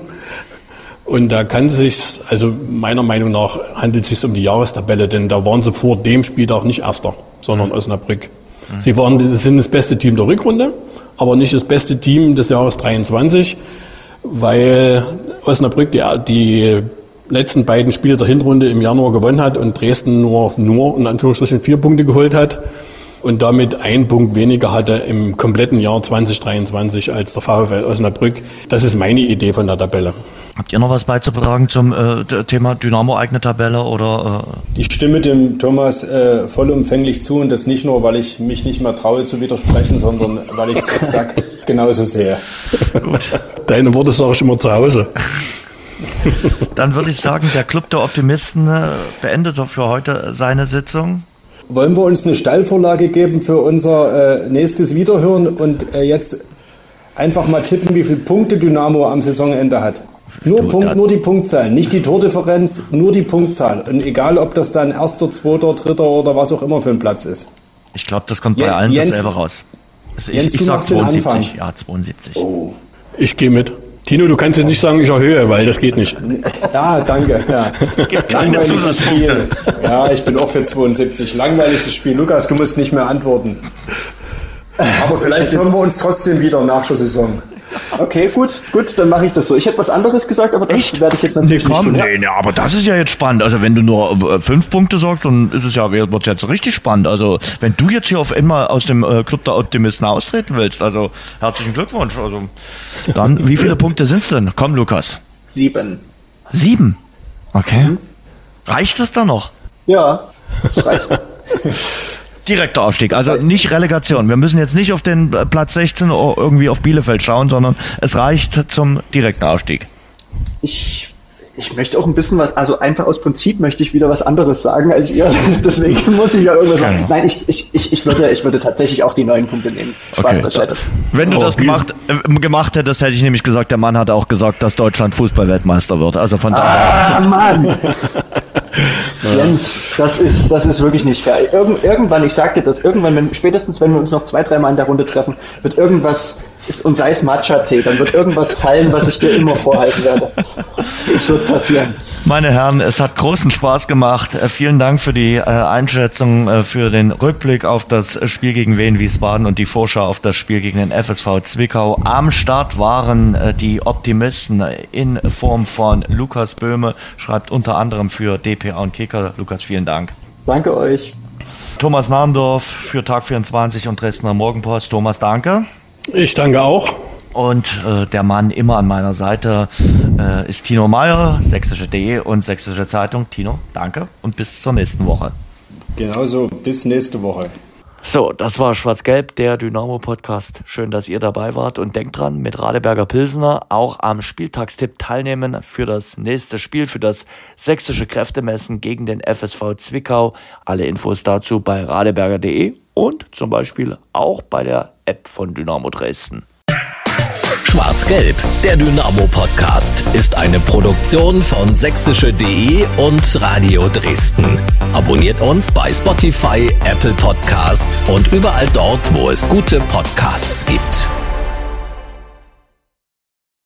Und da kann sich, also meiner Meinung nach handelt es sich um die Jahrestabelle, denn da waren sie vor dem Spiel auch nicht Erster, sondern Osnabrück. Sie waren, sind das beste Team der Rückrunde, aber nicht das beste Team des Jahres 23. weil Osnabrück die, die letzten beiden Spiele der Hinrunde im Januar gewonnen hat und Dresden nur, nur in Anführungsstrichen vier Punkte geholt hat und damit ein Punkt weniger hatte im kompletten Jahr 2023 als der VfL Osnabrück. Das ist meine Idee von der Tabelle. Habt ihr noch was beizutragen zum äh, Thema Dynamo eigene Tabelle oder? Äh? Ich stimme dem Thomas äh, vollumfänglich zu und das nicht nur, weil ich mich nicht mehr traue zu widersprechen, sondern weil ich es exakt genauso sehe. Gut. Deine Worte sage ich immer zu Hause. Dann würde ich sagen, der Club der Optimisten äh, beendet für heute seine Sitzung. Wollen wir uns eine Stallvorlage geben für unser äh, nächstes Wiederhören und äh, jetzt einfach mal tippen, wie viele Punkte Dynamo am Saisonende hat? Nur, du, Punkt, nur die Punktzahl, nicht die Tordifferenz, nur die Punktzahl. Und egal, ob das dann erster, zweiter, dritter oder was auch immer für ein Platz ist. Ich glaube, das kommt bei allen Jens, dasselbe raus. Also Jens, ich, ich sag 72. Ja, 72. Oh. Ich gehe mit. Tino, du kannst jetzt nicht sagen, ich erhöhe, weil das geht nicht. Ja, danke. Ja. Langweiliges Spiel. Ja, ich bin auch für 72. Langweiliges Spiel. Lukas, du musst nicht mehr antworten. Aber vielleicht hören wir uns trotzdem wieder nach der Saison. Okay, gut, gut, dann mache ich das so. Ich hätte was anderes gesagt, aber das Echt? werde ich jetzt natürlich nee, komm, nicht tun. Nee, nee, aber das ist ja jetzt spannend. Also wenn du nur äh, fünf Punkte sagst, dann ist es ja, wird jetzt richtig spannend. Also wenn du jetzt hier auf einmal aus dem äh, Club der Optimisten austreten willst, also herzlichen Glückwunsch. Also dann, wie viele Punkte sind es denn? Komm, Lukas. Sieben. Sieben? Okay. Mhm. Reicht es da noch? Ja, das reicht. Direkter Aufstieg, also nicht Relegation. Wir müssen jetzt nicht auf den Platz 16 irgendwie auf Bielefeld schauen, sondern es reicht zum direkten Aufstieg. Ich, ich möchte auch ein bisschen was, also einfach aus Prinzip möchte ich wieder was anderes sagen als ihr. Deswegen muss ich ja irgendwas sagen. Nein, ich, ich, ich, ich, würde, ich würde tatsächlich auch die neun Punkte nehmen. Spaß okay. Wenn du oh, das gemacht, äh, gemacht hättest, hätte ich nämlich gesagt, der Mann hat auch gesagt, dass Deutschland Fußballweltmeister wird. Also von daher. Ah, Mann! Jens, das ist, das ist wirklich nicht fair. Irgend, irgendwann, ich sagte das, irgendwann, wenn, spätestens wenn wir uns noch zwei, dreimal in der Runde treffen, wird irgendwas, und sei es Matcha-Tee, dann wird irgendwas fallen, was ich dir immer vorhalten werde. Es wird passieren. Meine Herren, es hat großen Spaß gemacht. Äh, vielen Dank für die äh, Einschätzung, äh, für den Rückblick auf das Spiel gegen Wien Wiesbaden und die Vorschau auf das Spiel gegen den FSV Zwickau. Am Start waren die Optimisten in Form von Lukas Böhme, schreibt unter anderem für DPA und Kicker. Lukas, vielen Dank. Danke euch. Thomas Nahndorf für Tag 24 und Dresdner Morgenpost. Thomas, danke. Ich danke auch. Und äh, der Mann immer an meiner Seite äh, ist Tino Meyer, sächsische.de und sächsische Zeitung. Tino, danke und bis zur nächsten Woche. Genauso, bis nächste Woche. So, das war Schwarz-Gelb, der Dynamo-Podcast. Schön, dass ihr dabei wart und denkt dran, mit Radeberger Pilsener auch am Spieltagstipp teilnehmen für das nächste Spiel, für das sächsische Kräftemessen gegen den FSV Zwickau. Alle Infos dazu bei radeberger.de und zum Beispiel auch bei der App von Dynamo Dresden. Schwarz-Gelb, der Dynamo-Podcast, ist eine Produktion von sächsische.de und Radio Dresden. Abonniert uns bei Spotify, Apple Podcasts und überall dort, wo es gute Podcasts gibt.